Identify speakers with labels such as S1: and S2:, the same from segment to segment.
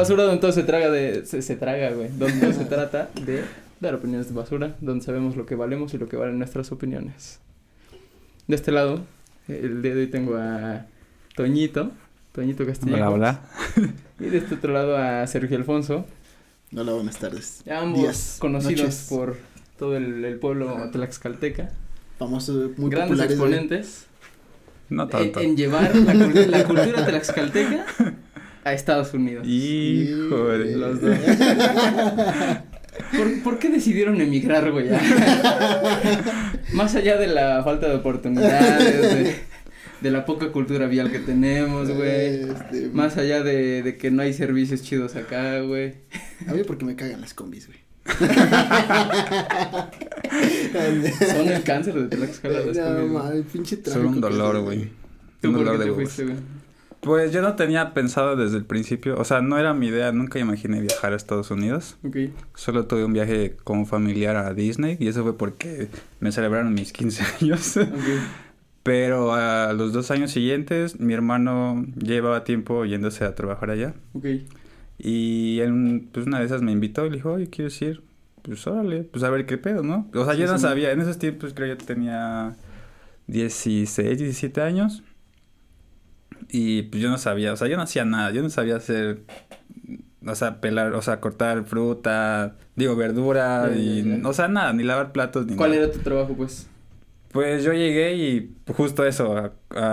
S1: basura donde todo se traga de... Se, se traga, güey. Donde se trata de dar opiniones de basura. Donde sabemos lo que valemos y lo que valen nuestras opiniones. De este lado, el día de hoy tengo a Toñito. Toñito Castillo.
S2: Hola, hola.
S1: Y de este otro lado a Sergio Alfonso.
S3: Hola, buenas tardes.
S1: Ambos
S3: Días,
S1: conocidos
S3: noches.
S1: por todo el, el pueblo tlaxcalteca.
S3: Famosos, muy
S1: grandes
S3: populares.
S1: exponentes
S2: No
S1: en,
S2: tanto.
S1: en llevar la, la cultura tlaxcalteca a Estados Unidos.
S2: Híjole.
S1: Los dos. ¿Por, por qué decidieron emigrar, güey? Más allá de la falta de oportunidades, de, de la poca cultura vial que tenemos, güey.
S3: Este,
S1: Más allá de, de que no hay servicios chidos acá, güey.
S3: A mí porque me cagan las combis, güey.
S1: Son el cáncer de Tlaxcala.
S3: No, mames, pinche
S2: Son
S3: tráfico
S2: un
S3: que
S2: dolor, güey.
S1: ¿Tú
S2: Un
S1: por
S2: dolor
S1: qué
S2: de
S1: te fuiste, güey?
S2: Pues yo no tenía pensado desde el principio, o sea, no era mi idea, nunca imaginé viajar a Estados Unidos. Solo tuve un viaje como familiar a Disney y eso fue porque me celebraron mis 15 años. Pero a los dos años siguientes, mi hermano llevaba tiempo yéndose a trabajar allá. Y en pues una de esas me invitó y le dijo, oye, ¿quieres ir? Pues órale, pues a ver qué pedo, ¿no? O sea,
S1: Sí,
S2: yo no
S1: sí.
S2: sabía, en esos tiempos creo yo tenía 16, 17 años. Y pues yo no sabía, o sea, yo no hacía nada, yo no sabía hacer, o sea, pelar, o sea, cortar fruta, digo, verdura, y, o sea, nada, ni lavar platos, ni
S1: ¿Cuál
S2: nada.
S1: era tu trabajo, pues?
S2: Pues yo llegué y justo eso, a,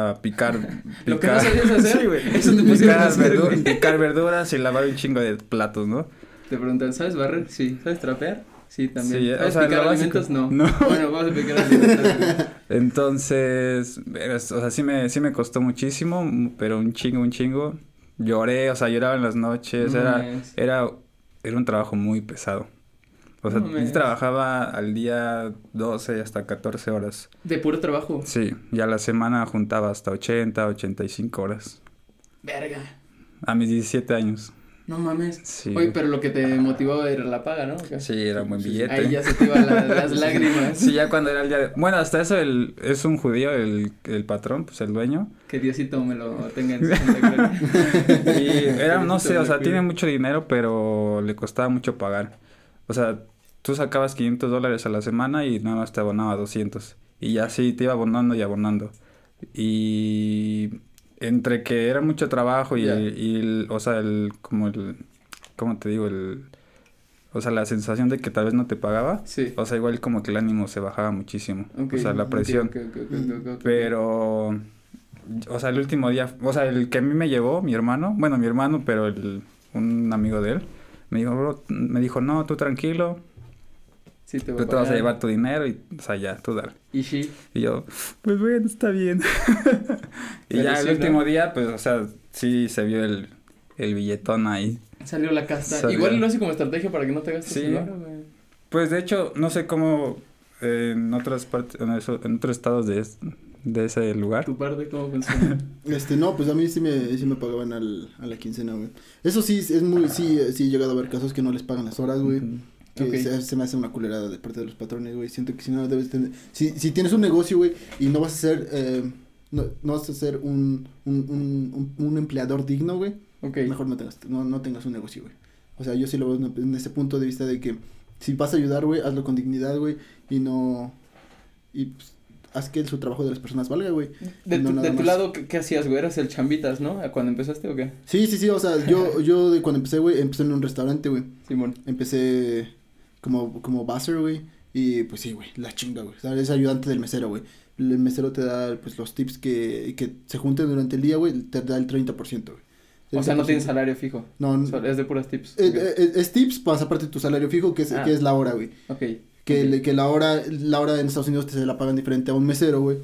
S2: a picar,
S1: Lo que no sabías hacer,
S2: Sí, güey.
S1: eso te
S2: picar,
S1: hacer,
S2: verdu-
S1: güey.
S2: picar verduras y lavar un chingo de platos, ¿no?
S1: Te preguntan, ¿sabes barrer? Sí. ¿Sabes trapear? Sí, también.
S2: Sí, o
S1: ¿Sabes
S2: sea,
S1: picar alimentos? No.
S2: No.
S1: Bueno, vamos a picar alimentos.
S2: Entonces, es- o sea, sí me, sí me costó muchísimo, pero un chingo, un chingo. Lloré, o sea, lloraba en las noches,
S1: No
S2: era, era, era un trabajo muy pesado. O sea,
S1: No mames.
S2: yo trabajaba al día 12 hasta 14 horas.
S1: De puro trabajo.
S2: Sí, y a la semana juntaba hasta 80, 85 horas.
S1: Verga.
S2: A mis 17 años.
S1: No mames.
S2: Sí.
S1: Oye, pero lo que te motivaba era la paga, ¿no?
S2: Sí, era un buen
S3: Sí, sí.
S2: billete.
S1: Ahí ya se te iban la- las lágrimas.
S2: Sí, ya cuando era el día de... Bueno, hasta eso el, es un judío, el, el patrón, pues el dueño.
S1: Que Diosito me lo tenga en su.
S2: Y era, no sé, o sea, tiene mucho dinero, pero le costaba mucho pagar. O sea, tú sacabas 500 dólares a la semana y nada más te abonaba 200. Y ya así te iba abonando y abonando. Y entre que era mucho trabajo y,
S1: Ya.
S2: y el- o sea, el, como el, ¿cómo te digo? El, o sea, la sensación de que tal vez no te pagaba.
S1: Sí.
S2: O sea, igual como que el ánimo se bajaba muchísimo. O sea, la presión. Pero, o sea, el último día, o sea, el que a mí me llevó, mi hermano, bueno, mi hermano, pero el, un amigo de él, me dijo, bro, me dijo, no, tú tranquilo,
S1: Sí, te voy
S2: tú te vas a llevar tu dinero y, o sea, ya, tú dale.
S1: Y sí.
S2: Y yo, pues bueno, está bien. y
S1: Pero
S2: ya
S1: sí,
S2: el
S1: ¿no?
S2: último día, pues, o sea, sí se vio el, el billetón ahí.
S1: Salió la casta.
S2: Salió.
S1: Igual lo hace como estrategia para que no te gastes
S2: Sí.
S1: el varo, güey.
S2: Pues, de hecho, no sé cómo eh, en otras partes, en, eso- en otros estados de, es- de ese lugar.
S1: Tu parte, ¿cómo funciona?
S3: Este, no, pues a mí sí me, sí me pagaban al, a la quincena, güey. Eso sí, es muy, sí, sí he llegado a ver casos que no les pagan las horas, güey.
S2: Ujú.
S3: Que se, se me hace una culerada de parte de los patrones, güey. Siento que si no debes tener... Si, si tienes un negocio, güey, y no vas a ser... Eh, no, no vas a ser un, un, un, un, empleador digno, güey. Mejor no tengas, no, no tengas un negocio, güey. O sea, yo sí lo veo en, ese punto de vista de que si vas a ayudar, güey, hazlo con dignidad, güey. Y no... Y pues, haz que su trabajo de las personas valga, güey.
S1: De,
S3: No,
S1: tu, de lado, ¿qué, qué hacías, güey? ¿Eras el chambitas, no? ¿Cuando empezaste o qué?
S3: Sí, sí, sí, o sea, yo, yo de cuando empecé, güey, empecé en un restaurante, güey.
S1: Simón.
S3: Empecé como, como buzzer, güey. Y pues sí, güey, la chinga, güey. Eres ayudante del mesero, güey. El mesero te da, pues, los tips que, que se junten durante el día, güey, te da el 30%, güey.
S1: O sea, no
S3: 30%.
S1: tienes salario fijo.
S3: No, n-
S1: Solo- Es de puras tips.
S3: eh, eh, eh, es tips, más aparte de tu salario fijo, que es,
S1: Ah.
S3: que es la hora, güey.
S1: Ok.
S3: Que, le- que la hora, la hora en Estados Unidos te se la pagan diferente a un mesero, güey.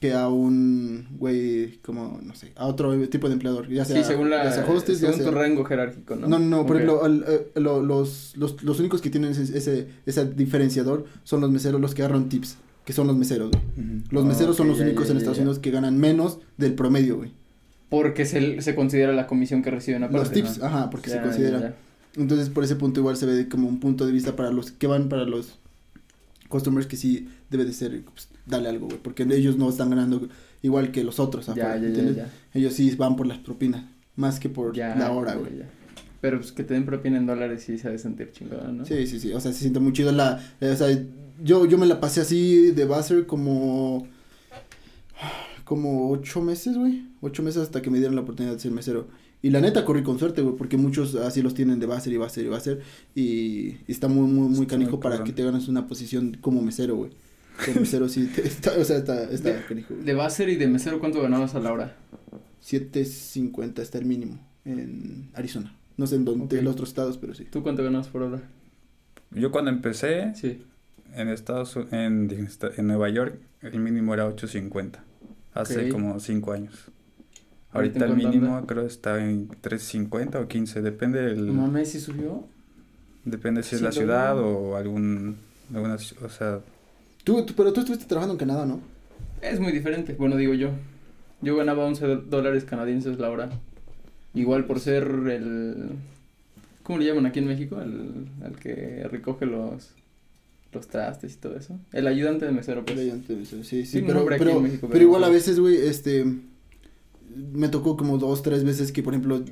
S3: Que a un, güey, como, no sé, a otro tipo de empleador. Ya sea,
S1: sí, según, la,
S3: ya sea hostess, ya
S1: según tu rango jerárquico, ¿no?
S3: No, no, no, por ejemplo, eh, lo- los, los, los únicos que tienen ese, ese, ese diferenciador son los meseros, los que agarran tips, que son los meseros, güey. Los meseros son los
S1: ya,
S3: únicos
S1: ya,
S3: en Estados. Unidos que ganan menos del promedio, güey.
S1: Porque se, se considera la comisión que reciben aparte.
S3: Los tips,
S1: ¿no?
S3: ajá, porque se considera. Entonces, por ese punto igual se ve como un punto de vista para los que van para los customers que sí debe de ser, pues, dale algo, güey, porque ellos no están ganando igual que los otros,
S1: Ya,
S3: afuera,
S1: ya, ya.
S3: Ellos sí van por las propinas, más que por la hora, güey.
S1: ya. Pero pues que te den propina en dólares sí se ha de sentir chingón, ¿no?
S3: Sí, sí, sí, o sea, se siente muy chido la, eh, o sea, yo, yo me la pasé así de buzzer como, como ocho meses, güey, ocho meses hasta que me dieron la oportunidad de ser mesero. Y la neta corrí con suerte, güey, porque muchos así los tienen de buzzer y buzzer y buzzer, y, y está muy, muy, muy
S2: Está
S3: canijo
S2: muy
S3: para que te ganes una posición como mesero, güey. Como mesero sí, te- está, o sea, está, está
S1: De-
S3: canijo.
S1: De base y de mesero, ¿cuánto ganabas a la hora?
S3: 7.50 está el mínimo en Arizona. No sé en dónde, en los otros estados, pero sí.
S1: ¿Tú cuánto ganabas por hora?
S2: Yo cuando empecé
S1: Sí.
S2: en Estados en, en Nueva York, el mínimo era 8.50. Hace como 5 años.
S1: Ahorita
S2: Ahorita el mínimo
S1: anda?
S2: creo está en 3.50 o 15, depende del
S1: No mames, ¿sí subió?
S2: depende si es la ciudad o algún alguna o sea,
S3: Tú, tú- pero tú estuviste trabajando en Canadá, ¿no?
S1: Es muy diferente, bueno, digo yo. Yo ganaba 11 do- dólares canadienses la hora. Igual por ser el... ¿Cómo le llaman aquí en México? El, el que recoge los, los trastes y todo eso. El ayudante de mesero, pues.
S3: Era antes, Sí, sí,
S1: Tiene un
S3: pero, pero,
S1: México,
S3: pero
S1: pero
S3: igual a veces, güey, este, me tocó como dos, tres veces que, por ejemplo,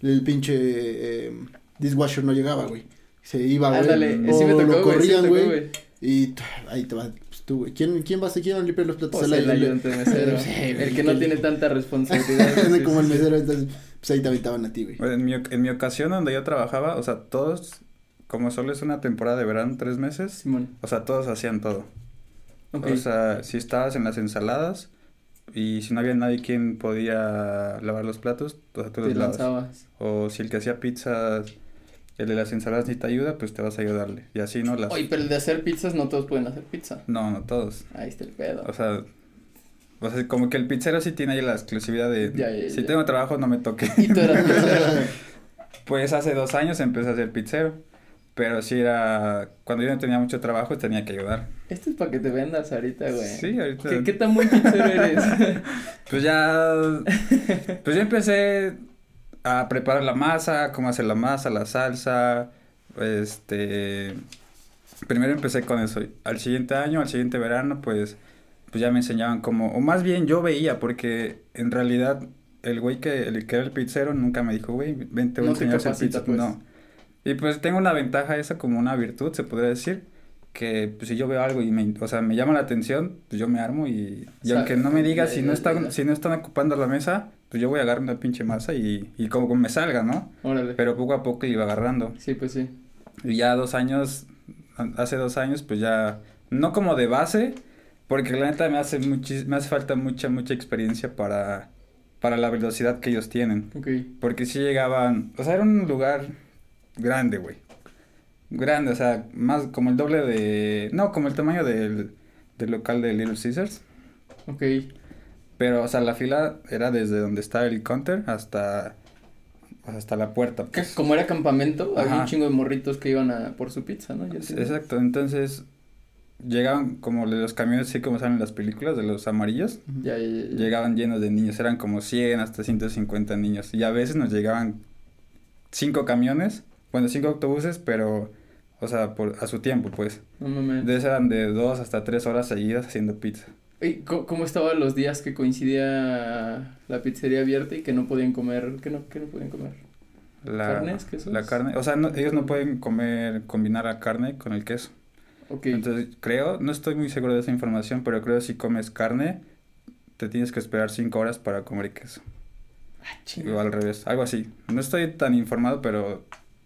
S3: el pinche eh, dishwasher no llegaba, güey. Se iba, güey.
S1: Ándale, sí me
S3: lo
S1: tocó, sí me
S3: corrían, güey. Y ahí te pues, tú, güey. ¿Quién, quién va a quién va a limpiar los platos?
S1: Pues el ayudante de mesero.
S3: Sí,
S1: el que no tiene tanta responsabilidad. sí,
S3: como el mesero, entonces, pues ahí te aventaban a ti, güey.
S2: en mi, en mi ocasión donde yo trabajaba, o sea, todos como solo es una temporada de verano, tres meses,
S1: Simón.
S2: o sea, todos hacían todo. O sea, si estabas en las ensaladas y si no había nadie quien podía lavar los platos, o sea, tú
S1: te
S2: los lavas.
S1: lanzabas.
S2: O si el que hacía pizzas, el de las ensaladas ni te ayuda, pues te vas a ayudarle. Y así no las...
S1: Oye, pero el de hacer pizzas, no todos pueden hacer pizza.
S2: No, no todos.
S1: Ahí está el pedo.
S2: O sea, o sea, como que el pizzero sí tiene ahí la exclusividad de...
S1: Ya, ya,
S2: si
S1: ya.
S2: tengo trabajo, no me toque.
S1: Y tú eras mesero.
S2: Pues hace dos años empecé a ser pizzero. Pero sí era... Cuando yo no tenía mucho trabajo, tenía que ayudar.
S1: Esto es para que te vendas ahorita, güey.
S2: Sí, ahorita...
S1: ¿Qué, qué tan buen pizzero eres?
S2: Pues ya... Pues yo empecé a preparar la masa, cómo hacer la masa, la salsa, este... Primero empecé con eso. Al siguiente año, al siguiente verano, pues, pues ya me enseñaban cómo... O más bien yo veía, porque en realidad el güey que, el que era el pizzero nunca me dijo, güey, ven, te voy a
S1: No te
S2: enseñar a hacer pizza.
S1: pues.
S2: No. Y pues tengo una ventaja esa como una virtud, se podría decir, que pues, si yo veo algo y me, o sea, me llama la atención, pues yo me armo y, y aunque no me digas
S1: ya,
S2: si no están, si no están ocupando la mesa, pues yo voy a agarrar una pinche masa y, y como, como me salga, ¿no?
S1: Órale.
S2: Pero poco a poco iba agarrando.
S1: Sí, pues sí.
S2: Y ya dos años, hace dos años, pues ya, no como de base, porque la neta me hace muchis, me hace falta mucha, mucha experiencia para, para la velocidad que ellos tienen.
S1: Ok.
S2: Porque si llegaban, o sea, era un lugar grande, güey. Grande, o sea, más como el doble de, no, como el tamaño del, del local de Little Caesars.
S1: Ok.
S2: Pero, o sea, la fila era desde donde estaba el counter hasta, hasta la puerta. Pues.
S1: Como era campamento, había un chingo de morritos que iban a por su pizza, ¿no? Ya.
S2: Exacto, entonces llegaban como de los camiones, así como salen en las películas, de los amarillos.
S1: Ya, ya, ya, ya.
S2: Llegaban llenos de niños, eran como 100 hasta 150 niños. Y a veces nos llegaban cinco camiones, bueno, cinco autobuses, pero, o sea, por, a su tiempo, pues.
S1: No mames.
S2: De eran de dos hasta tres horas seguidas haciendo pizza.
S1: ¿Y co- cómo estaban los días que coincidía la pizzería abierta y que no podían comer? ¿Qué no, qué no podían comer?
S2: La,
S1: ¿Carnes? ¿Quesos?
S2: La carne, o sea, no- ellos no pueden comer, combinar la carne con el queso.
S1: Ok.
S2: Entonces, creo, no estoy muy seguro de esa información, pero creo que si comes carne, te tienes que esperar cinco horas para comer queso.
S1: Ah.
S2: O al revés, algo así. No estoy tan informado, pero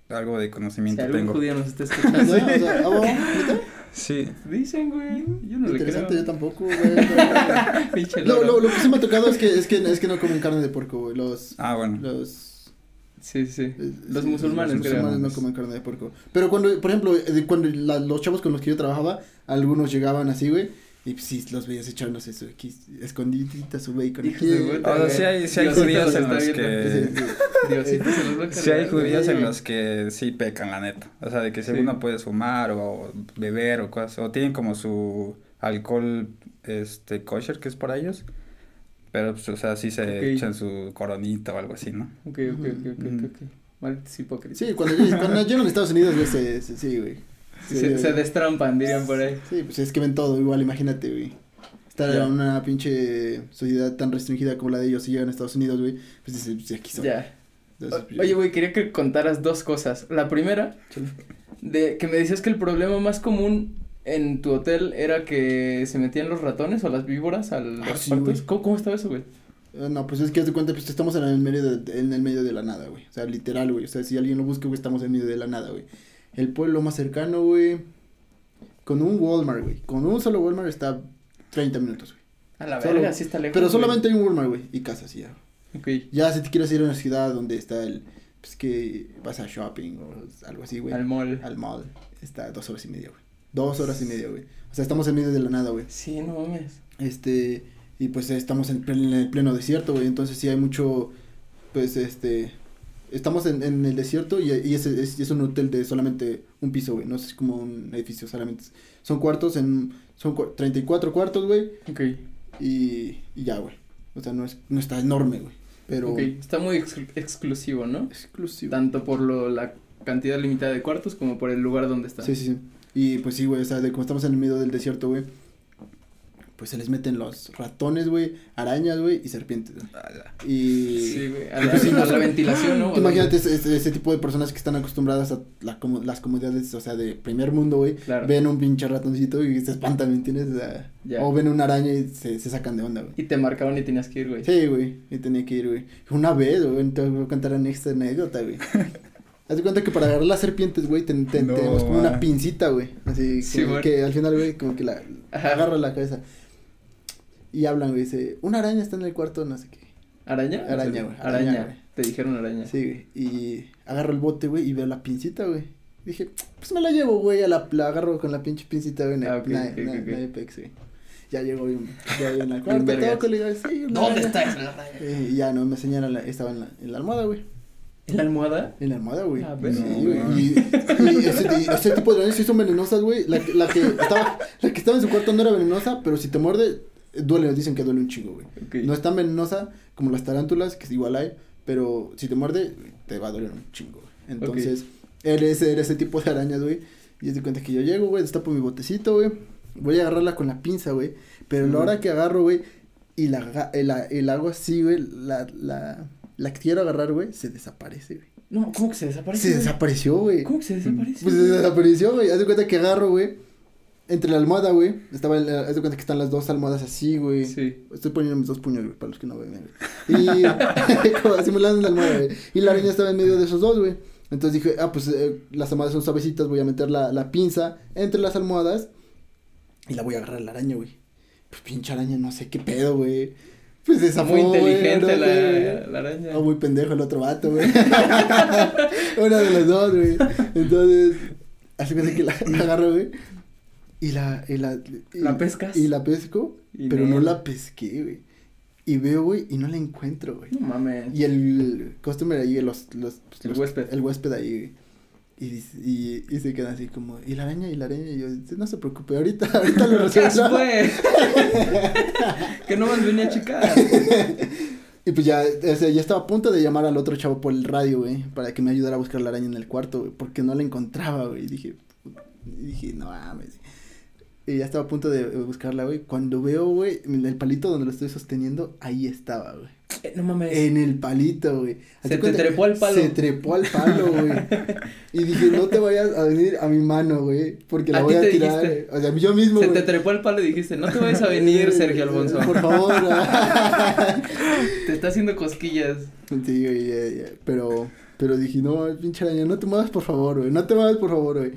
S2: algo de
S1: Si
S2: conocimiento
S1: algún
S2: tengo.
S1: judío nos está escuchando.
S3: o sea.
S2: Sí.
S1: Dicen, güey. Yo no le creo.
S3: Interesante, yo tampoco, güey. Lo,
S1: loro.
S3: lo, lo que sí me ha tocado es que, es que, es que no comen carne de puerco, güey. Los,
S2: Ah, bueno.
S3: los,
S1: Sí, sí.
S3: eh,
S1: Los
S3: sí,
S1: musulmanes,
S3: los
S1: creo.
S3: musulmanes no comen carne de puerco. Pero cuando, por ejemplo, eh, cuando la- los chavos con los que yo trabajaba, algunos llegaban así, güey. Y pues sí, los veías echándose su aquí, escondidita su bacon.
S1: De puta,
S2: O sea,
S1: güey.
S2: sí hay, sí judíos en los que...
S3: Sí, sí.
S1: Diosito se los va a
S2: Sí hay judíos en los que sí pecan, la neta. O sea, de que
S1: Sí.
S2: según no puedes fumar o beber o cosas. O tienen como su alcohol, este, kosher, que es para ellos. Pero, pues, o sea, sí se echan su coronita o algo así, ¿no?
S1: Ok, ok, ok, ok, ok. ok. Malditos hipócritas.
S3: Sí, cuando, llegan- cuando llegan a Estados Unidos, güey, sí, güey.
S1: Sí, se, se destrampan, dirían por ahí.
S3: Sí, pues es que ven todo, igual, imagínate, güey. Estar
S1: Ya.
S3: en una pinche sociedad tan restringida como la de ellos y llegan a Estados Unidos, güey, pues dices, pues aquí.
S1: Ya.
S3: Entonces, pues, yo-
S1: Oye, güey, quería que contaras dos cosas. La primera, de que me decías que el problema más común en tu hotel era que se metían los ratones o las víboras a los
S3: Ah, sí.
S1: ¿Cómo, ¿Cómo estaba eso, güey?
S3: Eh, No, pues es que haz de cuenta, pues estamos en el medio de, en el medio de la nada, güey. O sea, literal, güey. O sea, si alguien lo busca, güey, estamos en medio de la nada, güey. El pueblo más cercano, güey. Con un Walmart, güey. Con un solo Walmart está 30 minutos, güey.
S1: A la
S3: Solo-
S1: verga, sí está lejos.
S3: Pero
S1: güey.
S3: solamente hay un Walmart, güey. Y casas, ya.
S1: Ok.
S3: Ya si te quieres ir a una ciudad donde está el. Pues que vas a shopping o algo así, güey.
S1: Al mall.
S3: Al mall. Está dos horas y media, güey. Dos horas y media, güey. O sea, estamos en medio de la nada, güey.
S1: Sí, no mames.
S3: Este, y pues estamos en, plen- en el pleno desierto, güey, entonces sí hay mucho, pues este, estamos en, en el desierto y, y es, es, es un hotel de solamente un piso, güey, no es como un edificio, solamente, son cuartos en, son cua- 34 cuartos, güey,
S1: Ok.
S3: y, y ya, güey, o sea, no es, no está enorme, güey, pero
S1: Ok. Está muy ex- exclusivo, ¿no?
S3: exclusivo.
S1: Tanto por lo, la cantidad limitada de cuartos como por el lugar donde está.
S3: Sí, sí, sí, y pues sí, güey, o sea, de como estamos en el medio del desierto, güey, pues se les meten los ratones, güey, arañas, güey, y serpientes, güey. Y...
S1: Sí, güey. A la,
S3: Pues sí,
S1: a
S3: no
S1: la ventilación, ¿no?
S3: Imagínate ese, ese, ese tipo de personas que están acostumbradas a la, como, las comodidades, o sea, de primer mundo, güey.
S1: Claro.
S3: Ven un pinche ratoncito y se espantan, ¿me entiendes? O, sea,
S1: Ya.
S3: o ven una araña y se, se sacan de onda, güey.
S1: Y te marcaban y tenías que ir, güey.
S3: Sí, güey, y tenía que ir, güey. Una vez, güey, te voy a contar una extra anécdota, güey. Haz de cuenta que para agarrar las serpientes, güey, ten- ten-
S2: No,
S3: tenemos como una pincita, güey. Así,
S1: Sí,
S3: como
S1: güey.
S3: que al final, güey, como que la agarra la cabeza. Y hablan, güey, dice, una araña está en el cuarto, no sé qué.
S1: ¿Araña?
S3: Araña, güey,
S1: Araña.
S3: araña, güey.
S1: Te dijeron araña.
S3: Sí, güey. Y agarro el bote, güey, y veo la pincita, güey. Dije, pues me la llevo, güey, a la, la agarro con la pinche pincita, güey.
S1: Ah, ok,
S3: na-
S1: ok,
S3: na-
S1: ok, ok.
S3: nadie pex, güey. Ya llegó bien, ya al cuarto,
S1: vergas.
S3: toco, le digo, sí, una
S1: ¿Dónde
S3: araña.
S1: está esa araña?
S3: Eh, Y ya, no, me señalan, la, estaba en la, en la almohada, güey.
S1: ¿En la almohada?
S3: En la almohada, güey.
S1: Ah,
S3: Sí,
S1: pero-
S3: güey. Y, y ese, y ese tipo de arañas sí son venenosas, güey. La, la que estaba, la que estaba en su cuarto no era venenosa, pero si te muerde, duele, dicen que duele un chingo, güey. No es tan venenosa como las tarántulas, que igual hay, pero si te muerde, te va a doler un chingo, güey. Entonces, él es, era ese tipo de arañas, güey. Y es de cuenta que yo llego, güey, destapo mi botecito, güey. Voy a agarrarla con la pinza, güey. Pero a la hora que agarro, güey, y la, el, el hago así, güey, la, la, la que quiero agarrar, güey, se desaparece, güey.
S1: No, ¿cómo que se desaparece?
S3: Se
S1: güey?
S3: desapareció, güey.
S1: ¿Cómo que se desaparece?
S3: Pues se desapareció, güey. Haz de cuenta que agarro, güey. Entre la almohada, güey. Estaba, en la- haz de cuenta que están las dos almohadas así, güey.
S1: Sí.
S3: Estoy poniendo mis dos puños, güey, para los que no ven, güey. Y como simulando la almohada, güey. Y la araña estaba en medio de esos dos, güey. Entonces dije, ah, pues eh, las almohadas son suavecitas, voy a meter la, la pinza entre las almohadas y la voy a agarrar a la araña, güey. Pues pinche araña, no sé qué pedo, güey. Pues zafó,
S1: Muy inteligente la, araña.
S3: Ah, muy pendejo el otro vato, güey. Una de las dos, güey. Entonces, cuenta que la, la agarro, güey. Y la, y la, y-
S1: ¿La pescas?
S3: Y la pesco,
S1: Y
S3: pero no la pesqué, güey. Y veo, güey, y no la encuentro, güey.
S1: No mames.
S3: Y el customer ahí, los, los, pues,
S1: El
S3: los-
S1: huésped.
S3: El huésped ahí, güey. Y, y, y se queda así como, ¿y la araña? ¿Y la araña? Y yo, no se preocupe, ahorita, ahorita lo
S1: ¿Qué
S3: resuelvo.
S1: fue? que no más venía a checar.
S3: Y pues ya, o sea, ya estaba a punto de llamar al otro chavo por el radio, güey, para que me ayudara a buscar la araña en el cuarto, güey, porque no la encontraba, güey. Y dije, y dije, no mames. Y ya estaba a punto de buscarla, güey. Cuando veo, güey, el palito donde lo estoy sosteniendo, ahí estaba, güey.
S1: Eh, no mames.
S3: En el palito, güey.
S1: Se te trepó al palo.
S3: Se trepó al palo, güey. y dije, no te vayas a venir a mi mano, güey, porque la
S1: ¿A
S3: voy a tirar.
S1: dijiste?
S3: O sea, yo mismo,
S1: Se te trepó el palo y dijiste, no te vayas a venir, Sergio Alfonso.
S3: Por favor.
S1: Te está haciendo cosquillas.
S3: Sí, güey, ya, ya, pero, pero dije, no, pinche araña, no te muevas, por favor, güey, no te muevas, por favor, güey.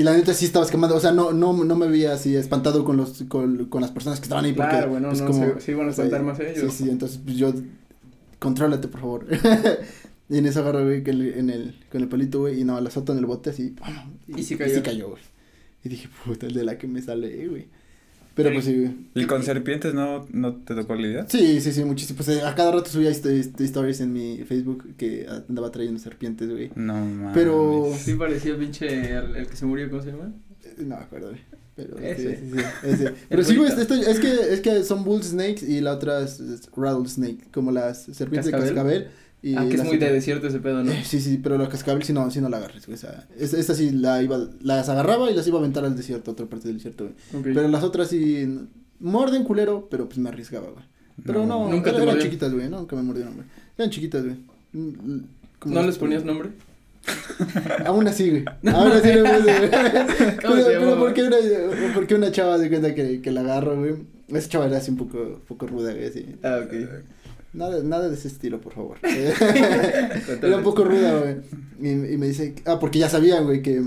S3: Y la neta sí estabas quemando, o sea, no, no, no me veía así espantado con los, con, con las personas que estaban ahí, porque,
S1: Claro, güey, no,
S3: pues,
S1: no,
S3: como,
S1: se- se iban a espantar más ellos.
S3: Sí, sí, entonces, pues, yo, contrólate, por favor. y en eso agarré, güey, que el- en el, con el palito, güey, y no, la soto en el bote así,
S1: Y sí
S3: Y
S1: cayó.
S3: sí cayó, güey. Y dije, puta, el de la que me sale, güey. Pero pues sí.
S2: ¿Y con serpientes no, no te tocó lidiar?
S3: Sí, sí, sí, muchísimo. Pues eh, a cada rato subía hist- hist- stories en mi Facebook que andaba trayendo serpientes, güey.
S2: No mames.
S3: Pero-
S1: Sí parecía pinche el, el que se murió, ¿cómo se llama?
S3: Eh, No me acuerdo, güey. Pero
S1: Ese.
S3: sí, sí, sí, ese. Pero sí, güey, esto- es que es que son bull snakes y la otra es, es rattlesnake, como las serpientes
S1: ¿Cascabel?
S3: de cascabel. Y
S1: ah, que es muy de desierto ese pedo, ¿no?
S3: Eh, sí, sí, pero la cascabel sí no, sí no la agarres, güey. O sea, esa, esa sí la iba, las agarraba y las iba a aventar al desierto, a otra parte del desierto, güey. Pero las otras sí morden culero, pero pues me arriesgaba, güey. Pero no,
S1: Nunca te
S3: eran chiquitas, güey, no, nunca me mordieron, güey. Eran chiquitas, güey. Mm, ¿cómo
S1: ¿No les ponías nombre?
S3: Aún así, güey. Aún así le puse, güey. Pero,
S1: ¿Cómo se
S3: pero? ¿por qué una, por qué una chava de cuenta que, que la agarro, güey? Esa chava era así un poco, un poco ruda, güey, así.
S1: Ah, ok.
S3: Nada, nada de ese estilo, por favor. Era un poco ruda, güey. Y, y me dice, ah, porque ya sabían, güey, que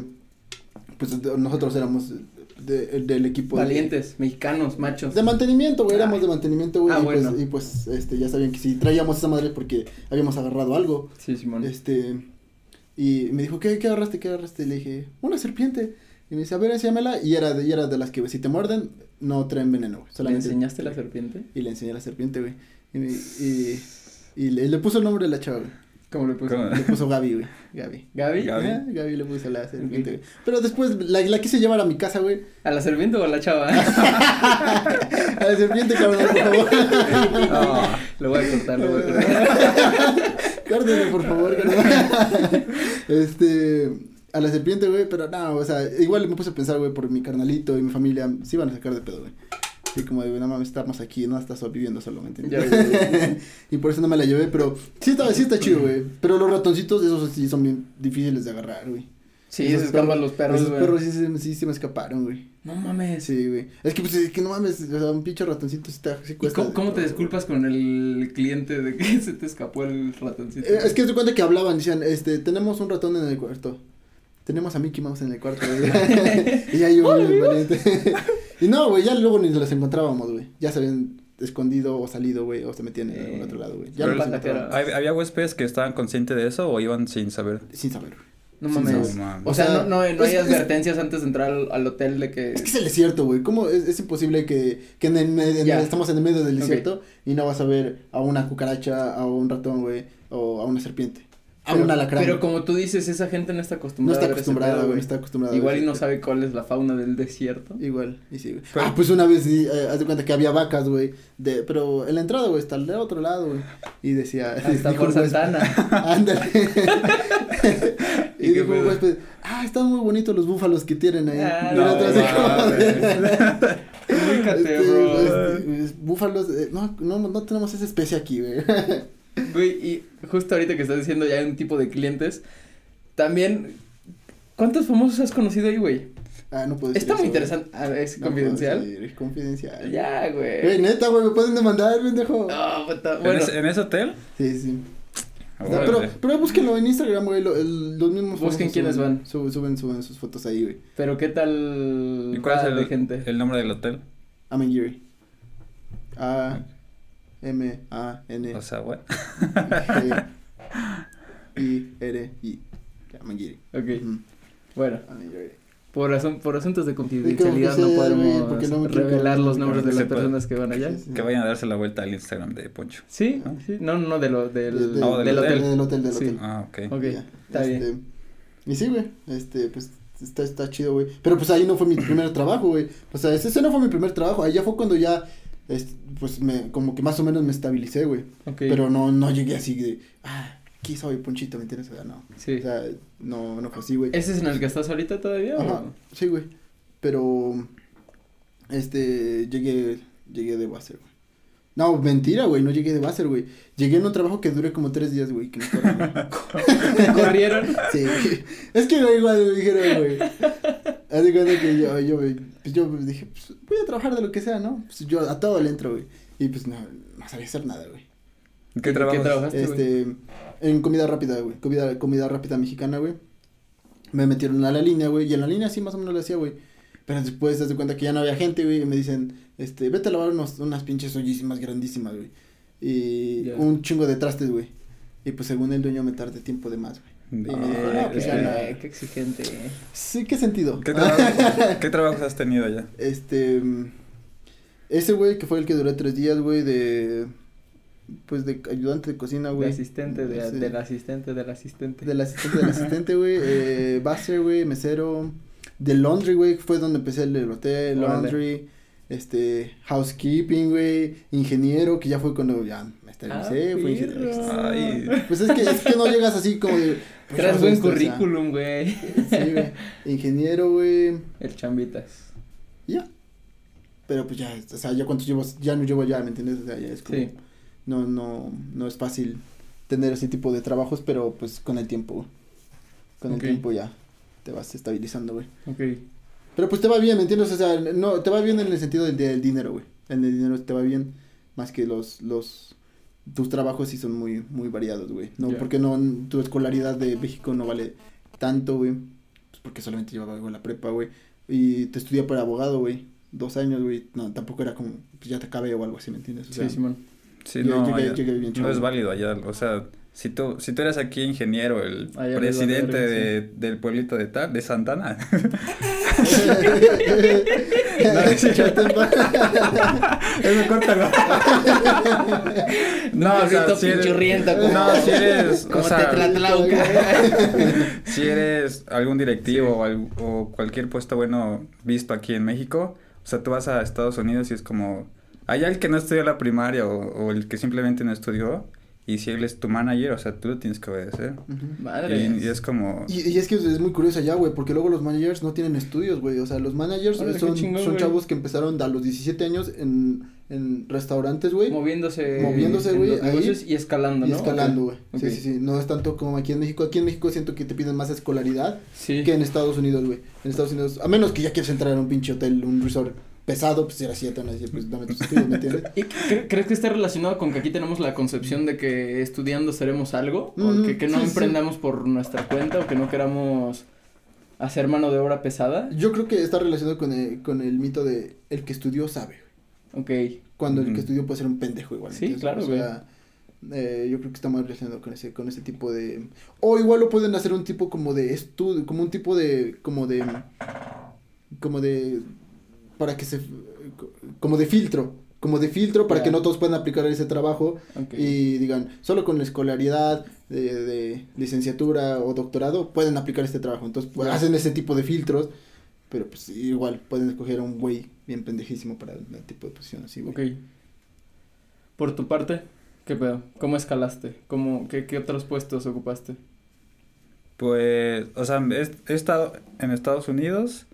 S3: pues de- nosotros éramos de- del equipo. de-
S1: Valientes, mexicanos, machos.
S3: De mantenimiento, güey, éramos de mantenimiento, güey.
S1: Ah,
S3: y, pues,
S1: bueno.
S3: y pues, este, ya sabían que si traíamos esa madre porque habíamos agarrado algo.
S1: Sí, Simón.
S3: Este, y me dijo, ¿qué, qué agarraste, qué agarraste? Y le dije, una serpiente. Y me dice, a ver, enséñamela. Y era de, y era de las que, si te muerden, no traen veneno, güey.
S1: ¿Le enseñaste la serpiente?
S3: Y le enseñé la serpiente, güey. Y, me- y, y le, le puso el nombre de la chava, güey.
S1: ¿Cómo le puso?
S2: ¿Cómo?
S3: Le puso Gaby, güey. Gaby.
S1: ¿Gaby?
S2: Gaby.
S3: Gaby le puso la serpiente, güey. Pero después la, la quise llevar a mi casa, güey.
S1: ¿A la serpiente o a la chava?
S3: A la serpiente, cabrón, por favor.
S1: Lo voy a cortar, lo voy a cortar.
S3: Por favor, carnal. Este, a la serpiente, güey, pero no, o sea, igual me puse a pensar, güey, por mi carnalito y mi familia, sí iban a sacar de pedo, güey. Así como de, no mames, estamos aquí, no estás viviendo solo, ¿me entiendes?
S1: Ya, ya, ya.
S3: y por eso no me la llevé, pero sí está, sí está chido, güey. Pero los ratoncitos, esos sí son bien difíciles de agarrar, güey.
S1: Sí,
S3: Esos
S1: se escapan los perros,
S3: Esos
S1: güey.
S3: perros sí, se- sí se me escaparon, güey.
S1: No mames.
S3: Sí, güey. Es que, pues, es que no mames, o sea, un pinche ratoncito sí, está, sí
S1: ¿Y
S3: cuesta.
S1: cómo, cómo te disculpas con el cliente de que se te escapó el ratoncito?
S3: Eh, es que se cuenta que hablaban, decían, este, tenemos un ratón en el cuarto. Tenemos a Mickey Mouse en el cuarto, güey. y ahí yo, muy valiente. Y no, güey, ya luego ni los encontrábamos, güey. Ya se habían escondido o salido, güey, o se metían en algún otro lado, güey. Ya no los
S1: la
S3: encontrábamos.
S1: taquera.
S2: ¿hab- ¿Había huéspedes que estaban conscientes de eso o iban sin saber?
S3: Sin saber, güey.
S1: No
S3: Sí,
S1: mames. O sea, no, no, no hay
S3: es-
S1: advertencias antes de entrar al, al hotel de que...
S3: Es que es el desierto, güey. ¿Cómo es, es imposible que, que estamos en el medio del desierto y no vas a ver a una cucaracha, a un ratón, güey, o a una serpiente? A
S1: Pero,
S3: un alacrán.
S1: pero
S3: güey.
S1: como tú dices, esa gente no está
S3: no
S1: acostumbrada
S3: está güey, no está acostumbrada. a
S1: Igual y no sabe cuál es la fauna del desierto.
S3: Igual, y sí, güey.
S2: Pero-
S3: ah, pues una vez, sí, eh, haz de cuenta que había vacas, güey, de, pero en la entrada, güey, está al otro lado, güey, y decía...
S1: Hasta
S3: dijo
S1: por Santana.
S3: Ándale.
S1: ¿Y
S3: dijo
S1: pedo?
S3: huésped, ah, están muy bonitos los búfalos que tienen ahí.
S1: Ah, no,
S3: es- búfalos, eh, no, no, no tenemos esa especie aquí, güey.
S1: Güey, y justo ahorita que estás diciendo ya hay un tipo de clientes, también, ¿cuántos famosos has conocido ahí, güey?
S3: Ah, no puedo decir
S1: Está muy
S3: eso,
S1: interesante. Ah, ¿Es.
S3: No
S1: confidencial?
S3: puedo decir, es confidencial.
S1: Ya,
S3: Güey,
S1: güey.
S3: neta, güey, me pueden demandar, pendejo.
S1: Ah, puta,
S2: ¿En,
S1: bueno,
S2: ese, en ese hotel?
S3: Sí, sí.
S2: Ah,
S3: pero, pero búsquenlo en Instagram, güey, lo- el- los mismos
S1: Busquen quiénes
S3: suben,
S1: van.
S3: Suben, suben, suben sus fotos ahí, güey.
S1: pero ¿qué tal
S2: ¿Y cuál es el,
S1: de gente?
S2: el nombre del hotel?
S3: Amangiri. A M A N
S2: O sea, what?
S3: G I R I. Amangiri.
S1: Ok, bueno,
S3: Amangiri.
S1: por, asun- por asuntos de confidencialidad
S3: que
S1: no podemos
S3: no
S1: revelar los nombres de las
S2: puede.
S1: personas que van allá.
S3: Sí, sí.
S2: Que vayan a darse la vuelta al Instagram de Poncho.
S1: Sí, sí, no, no, de lo, del,
S3: De- de-
S2: No, del
S1: del
S2: hotel.
S3: Del hotel, del
S1: Sí.
S3: hotel.
S2: Ah, ok.
S1: Ok, está
S3: este,
S1: bien.
S3: Y sí, güey, este, pues, está, está chido, güey. Pero pues ahí no fue mi primer trabajo, güey. O sea, ese, ese no fue mi primer trabajo. Ahí ya fue cuando ya, este, pues, me, como que más o menos me estabilicé, güey. Pero no, no llegué así de, ah, aquí soy Ponchito, ¿me entiendes? O sea, no.
S1: sí.
S3: O sea, no, no fue así, güey.
S1: ¿Ese es en el que estás ahorita todavía?
S3: Ajá,
S1: o?
S3: sí, güey. Pero, este, llegué, llegué de Basser, güey. No, mentira, güey, no llegué de Basser, güey. Llegué en un trabajo que duré como tres días, güey, que me corrieron. Sí, es que güey, igual me dijeron, güey. Haz de cuenta que yo, yo, güey, pues yo dije, pues voy a trabajar de lo que sea, ¿no? Pues yo a todo le entro, güey. Y pues no, no sabía hacer nada, güey.
S2: ¿Qué trabajas?
S1: trabajaste, güey?
S3: Este, en comida rápida, güey. Comida, comida rápida mexicana, güey. Me metieron a la línea, güey. Y en la línea sí más o menos lo hacía, güey. Pero después te das cuenta que ya no había gente, güey. Y me dicen, este, vete a lavar unos, unas pinches ollísimas grandísimas, güey. Y un chingo de trastes, güey. Y pues según el dueño me tardé tiempo de más, güey.
S2: De-
S3: Y me dijo, no, pues ya no.
S1: qué exigente. eh.
S3: Sí, ¿qué sentido?
S2: ¿Qué, trabajo- ¿Qué trabajos has tenido ya?
S3: Este, ese güey que fue el que duró tres días, güey, de, pues de ayudante de cocina,
S1: De
S3: güey.
S1: asistente, de,
S3: Sí.
S1: del asistente, del asistente.
S3: Del asistente, del asistente, güey, eh, Buster, güey, mesero, de laundry, güey, fue donde empecé el hotel, laundry, este, housekeeping, güey, ingeniero, que ya fue cuando ya me estabilicé,
S1: Ah,
S3: fue ingeniero.
S2: Ay.
S3: Pues es que, es que no llegas así como de... pues,
S1: Traes buen currículum, güey.
S3: Sí, güey, ingeniero, güey,
S1: El chambitas.
S3: Ya. Pero pues ya, o sea, ya cuántos llevo, ya no llevo ya, ¿me entiendes? O sea, ya es como,
S1: Sí.
S3: no, no, no es fácil tener ese tipo de trabajos, pero pues con el tiempo, güey. Con el tiempo ya te vas estabilizando, güey.
S1: Ok.
S3: Pero pues te va bien, ¿me entiendes? O sea, no, te va bien en el sentido del, del dinero, güey. En el dinero te va bien más que los, los, tus trabajos sí son muy, muy variados, güey. No,
S1: Ya.
S3: porque no, tu escolaridad de México no vale tanto, güey. Pues porque solamente llevaba algo en la prepa, güey. Y te estudia para abogado, güey. Dos años, güey. No, tampoco era como, pues ya te acabé o algo así, ¿me entiendes? O sea,
S1: Sí, Simón.
S2: Sí,
S3: Yo
S2: no, allá-
S3: bien
S2: es válido allá. O sea, si tú, si tú eres aquí ingeniero, el
S1: Allá
S2: presidente del pueblito de tal, de Santana. Eso córtalo. no, o sea,
S1: Pueblito
S2: si eres, no, si eres, o sea, si eres algún directivo o, o cualquier puesto bueno visto aquí en México, o sea, tú vas a Estados Unidos y es como, hay el que no estudió la primaria o, o el que simplemente no estudió, y si él es tu manager, o sea, tú lo tienes que obedecer.
S3: Ujú.
S1: Madre.
S2: Y, y es como...
S3: Y, y es que es muy curioso allá, güey, porque luego los managers no tienen estudios, güey. O sea, los managers son,
S1: chingón,
S3: son chavos que empezaron a los 17 años en, en restaurantes, güey.
S1: Moviéndose.
S3: Moviéndose, güey,
S1: y escalando,
S3: Y
S1: ¿no?
S3: escalando, güey.
S1: Ok.
S3: Sí, sí, sí. No es tanto como aquí en México. Aquí en México siento que te piden más escolaridad
S1: Sí.
S3: que en Estados Unidos, güey. En Estados Unidos, a menos que ya quieras entrar a un pinche hotel, un resort pesado, pues era así, te van a decir, pues dame tus estudios, ¿me entiendes?
S1: ¿Y cre- crees que está relacionado con que aquí tenemos la concepción de que estudiando seremos algo? O
S3: Mm,
S1: que, que no
S3: sí, sí.
S1: emprendamos por nuestra cuenta o que no queramos hacer mano de obra pesada?
S3: Yo creo que está relacionado con el, con el mito de el que estudió sabe.
S1: Ok.
S3: Cuando el que estudió puede ser un pendejo igual.
S1: Sí, claro,
S3: O sea, eh, yo creo que está más relacionado con ese, con ese tipo de. O igual lo pueden hacer un tipo como de estudio, como un tipo de, como de, como de, para que se, como de filtro, como de filtro para que no todos puedan aplicar ese trabajo y digan, solo con la escolaridad de, de licenciatura o doctorado pueden aplicar este trabajo. Entonces pues, hacen ese tipo de filtros, pero pues igual pueden escoger a un güey bien pendejísimo para el tipo de posición así, güey.
S1: Ok. Por tu parte, ¿qué pedo? ¿Cómo escalaste? ¿Cómo, qué, ¿Qué otros puestos ocupaste?
S2: Pues, o sea, he, he estado en Estados Unidos,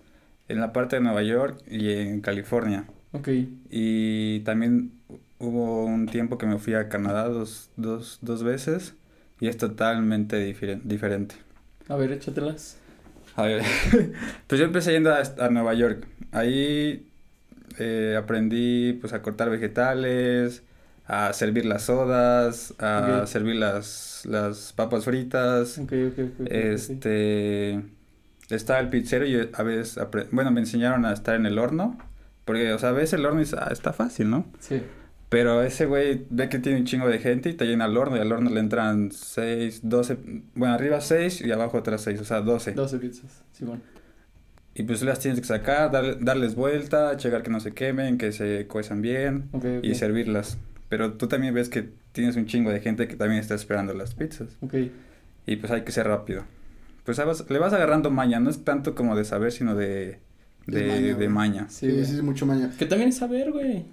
S2: en la parte de Nueva York y en California.
S1: Ok.
S2: Y también hubo un tiempo que me fui a Canadá dos, dos, dos veces y es totalmente diferen- diferente.
S1: A ver, échatelas.
S2: A ver, pues yo empecé yendo a, a Nueva York. Ahí eh, aprendí pues a cortar vegetales, a servir las sodas, a servir las, las papas fritas.
S1: Ok, ok, ok. ok, ok.
S2: Este, estaba el pizzero y a veces, bueno, me enseñaron a estar en el horno, porque, o sea, ves el horno y ah, está fácil, ¿no?
S1: Sí.
S2: Pero ese güey ve que tiene un chingo de gente y te llena el horno y al horno le entran 6, 12, bueno, arriba 6 y abajo otras 6, o sea, 12.
S1: 12 pizzas, Simón.
S2: Y pues las tienes que sacar, darle- darles vuelta, checar que no se quemen, que se cuezan bien
S1: Ok, ok.
S2: y servirlas. Pero tú también ves que tienes un chingo de gente que también está esperando las pizzas.
S1: Ok.
S2: Y pues hay que ser rápido. Pues le vas agarrando maña, no es tanto como de saber, sino de,
S3: De
S2: de,
S3: maña,
S2: de maña.
S1: Sí,
S3: Sí, es mucho mañana.
S1: Que también es saber, güey.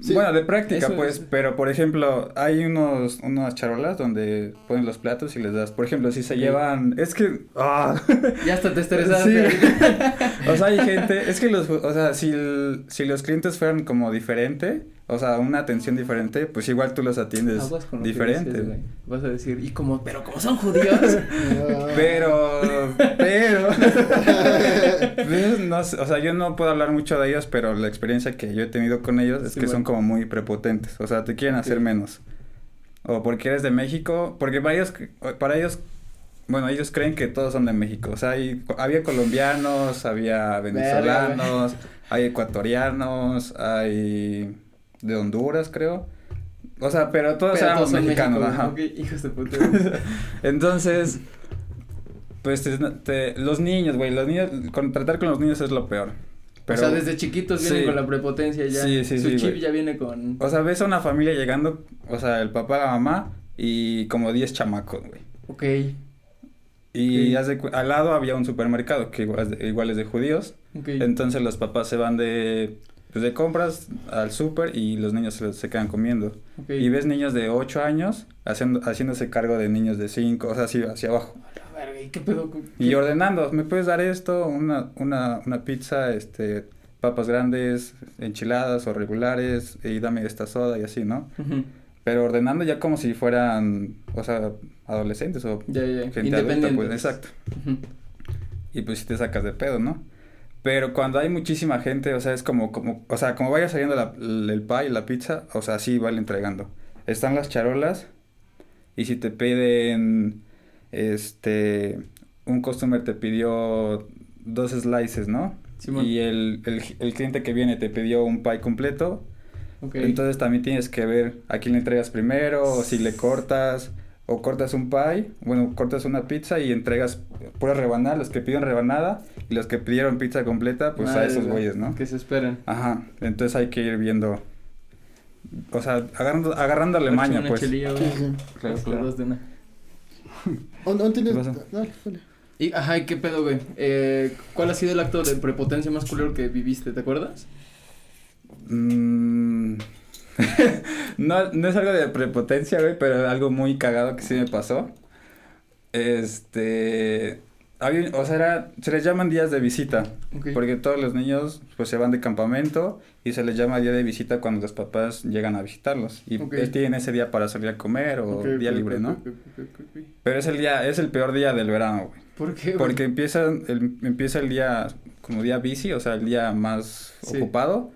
S3: Sí.
S2: Bueno, de práctica,
S1: Eso
S2: pues,
S1: es-
S2: pero por ejemplo, hay unos, unas charolas donde ponen los platos y les das, por ejemplo, si se llevan, es que, ah,
S1: Ya hasta te estresaste.
S2: Sí. o sea, hay gente, es que los, o sea, si, el- si los clientes fueran como diferente, o sea, una atención diferente, pues igual tú los atiendes diferente.
S1: dices. Vas a decir, y como, pero como son judíos.
S2: Pero, pero, pues, no o sea, yo no puedo hablar mucho de ellos, pero la experiencia que yo he tenido con ellos es
S1: Sí,
S2: que
S1: bueno.
S2: son como muy prepotentes, o sea, te quieren hacer menos. O porque eres de México, porque para ellos, para ellos, bueno, ellos creen que todos son de México, o sea, hay- había colombianos, había venezolanos, hay ecuatorianos, hay de Honduras, creo. O sea, pero todos
S1: Pero
S2: éramos
S1: todos
S2: mexicanos,
S1: México,
S2: ajá.
S1: Hijos de puta.
S2: Entonces, pues te- te- los niños, güey, los niños, con, tratar con los niños es lo peor. Pero,
S1: o sea, desde chiquitos vienen
S2: Sí.
S1: con la prepotencia ya.
S2: Sí, sí,
S1: Su
S2: sí,
S1: chip
S2: güey.
S1: ya viene con.
S2: o sea, ves a una familia llegando, o sea, el papá, la mamá y como 10 chamacos, güey.
S1: Ok.
S2: Y
S1: Ok.
S2: haz de cu- al lado había un supermercado que igual es de, igual es de judíos. Entonces los papás se van de, pues, de compras al súper y los niños se, se quedan comiendo. Y ves niños de 8 años haciendo, haciéndose cargo de niños de 5, o sea, así hacia abajo.
S1: A la verga, ¿y qué pedo?
S2: Y ordenando, ¿me puedes dar esto? Una, una, una pizza, este, papas grandes, enchiladas o regulares, y dame esta soda y así, ¿no? Pero ordenando ya como si fueran, o sea, adolescentes o
S1: Ya, ya.
S2: gente adulta, pues, exacto. Y pues sí te sacas de pedo, ¿no? Pero cuando hay muchísima gente, o sea, es como, como, o sea, como vaya saliendo la, el pie, la pizza, o sea, sí vale entregando. Están las charolas y si te piden, este, un customer te pidió dos slices, ¿no?
S1: Simón.
S2: Y el, el, el cliente que viene te pidió un pie completo,
S1: Ok.
S2: entonces también tienes que ver a quién le entregas primero, o si le cortas, o cortas un pie, bueno, cortas una pizza y entregas pura rebanada, los que piden rebanada, y los que pidieron pizza completa, pues a esos
S1: güey,
S2: güeyes, ¿no?
S1: Que se esperen.
S2: Ajá, entonces hay que ir viendo, o sea, agarrando, agarrándole maña,
S1: Una
S2: pues.
S1: chelilla,
S3: Sí,
S1: güey.
S3: sí.
S2: Claro,
S1: Las
S2: claro.
S1: dos de una.
S3: ¿Dónde dónde tienes? Dale, dale.
S1: Y, ajá, ¿y qué pedo, güey? Eh, ¿Cuál ha sido el acto de prepotencia más culero que viviste? ¿Te acuerdas?
S2: Mm, no, no es algo de prepotencia, güey, pero algo muy cagado que sí me pasó. Este, había, o sea, era, se les llaman días de visita, porque todos los niños pues se van de campamento y se les llama día de visita cuando los papás llegan a visitarlos y
S1: Ok.
S2: eh, tienen ese día para salir a comer o día libre, ¿no? Pero es el día, es el peor día del verano, güey.
S1: ¿Por qué, güey?
S2: Porque empieza el, empieza el día como día busy, o sea, el día más
S1: Sí.
S2: ocupado,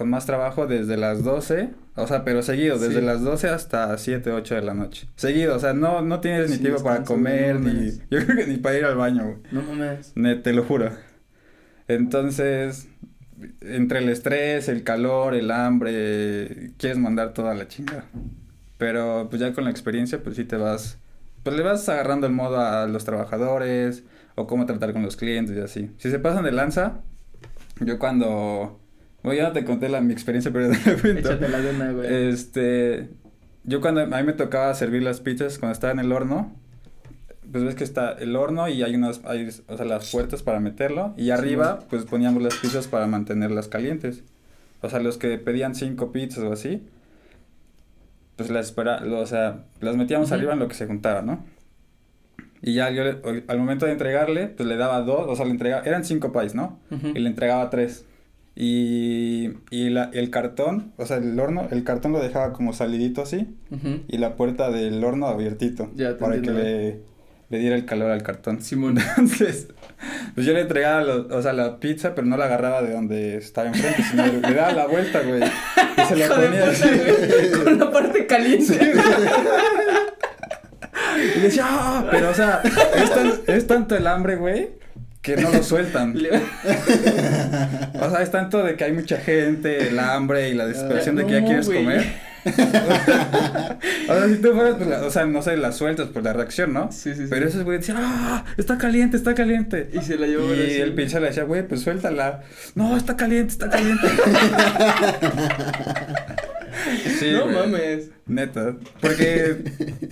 S2: con más trabajo desde las 12, o sea, pero seguido, desde
S1: Sí.
S2: las 12 hasta 7, 8 de la noche. Seguido, o sea, no, no tienes ni
S1: Sí,
S2: tiempo para comer,
S1: no
S2: ni, yo creo que ni para ir al baño, güey.
S1: No mames.
S2: Ne- te lo juro. Entonces, entre el estrés, el calor, el hambre, quieres mandar toda la chingada. Pero pues ya con la experiencia, pues sí te vas, pues le vas agarrando el modo a los trabajadores o cómo tratar con los clientes y así. Si se pasan de lanza, yo cuando, bueno, ya no te conté la, mi experiencia, pero te la cuento.
S1: Échate la de una, güey.
S2: Este, yo cuando a mí me tocaba servir las pizzas cuando estaba en el horno, pues ves que está el horno y hay unas, hay, o sea, las puertas para meterlo y arriba pues poníamos las pizzas para mantenerlas calientes. O sea, los que pedían cinco pizzas o así, pues las espera, o sea, las metíamos arriba en lo que se juntaba, ¿no? Y ya yo le- al momento de entregarle, pues le daba dos, o sea, le entregaba, eran cinco pies, ¿no? Y le entregaba tres. Y, y la, el cartón, o sea, el horno, el cartón lo dejaba como salidito así y la puerta del horno abiertito
S1: Ya, te
S2: para
S1: entiendo,
S2: que le, le diera el calor al cartón.
S1: Simón.
S2: Entonces, pues yo le entregaba, lo- o sea, la pizza, pero no la agarraba de donde estaba enfrente, sino le, le daba la vuelta, güey. Y se la ponía así.
S1: Con la parte caliente.
S2: Y decía, "Ah", pero o sea, es, tan- es tanto el hambre, güey, que no lo sueltan. O sea, es tanto de que hay mucha gente, el hambre y la desesperación de que ya quieres comer. o sea, si tú fueras, pues, la- o sea, no sé, la sueltas por la reacción, ¿no?
S1: Sí, sí, sí.
S2: Pero esos güey decían, ¡ah! Está caliente, está caliente.
S1: Y se la llevó
S2: Y el pinche le decía, güey, pues suéltala. No, está caliente, está caliente. Sí,
S1: no mames.
S2: Neta. Porque,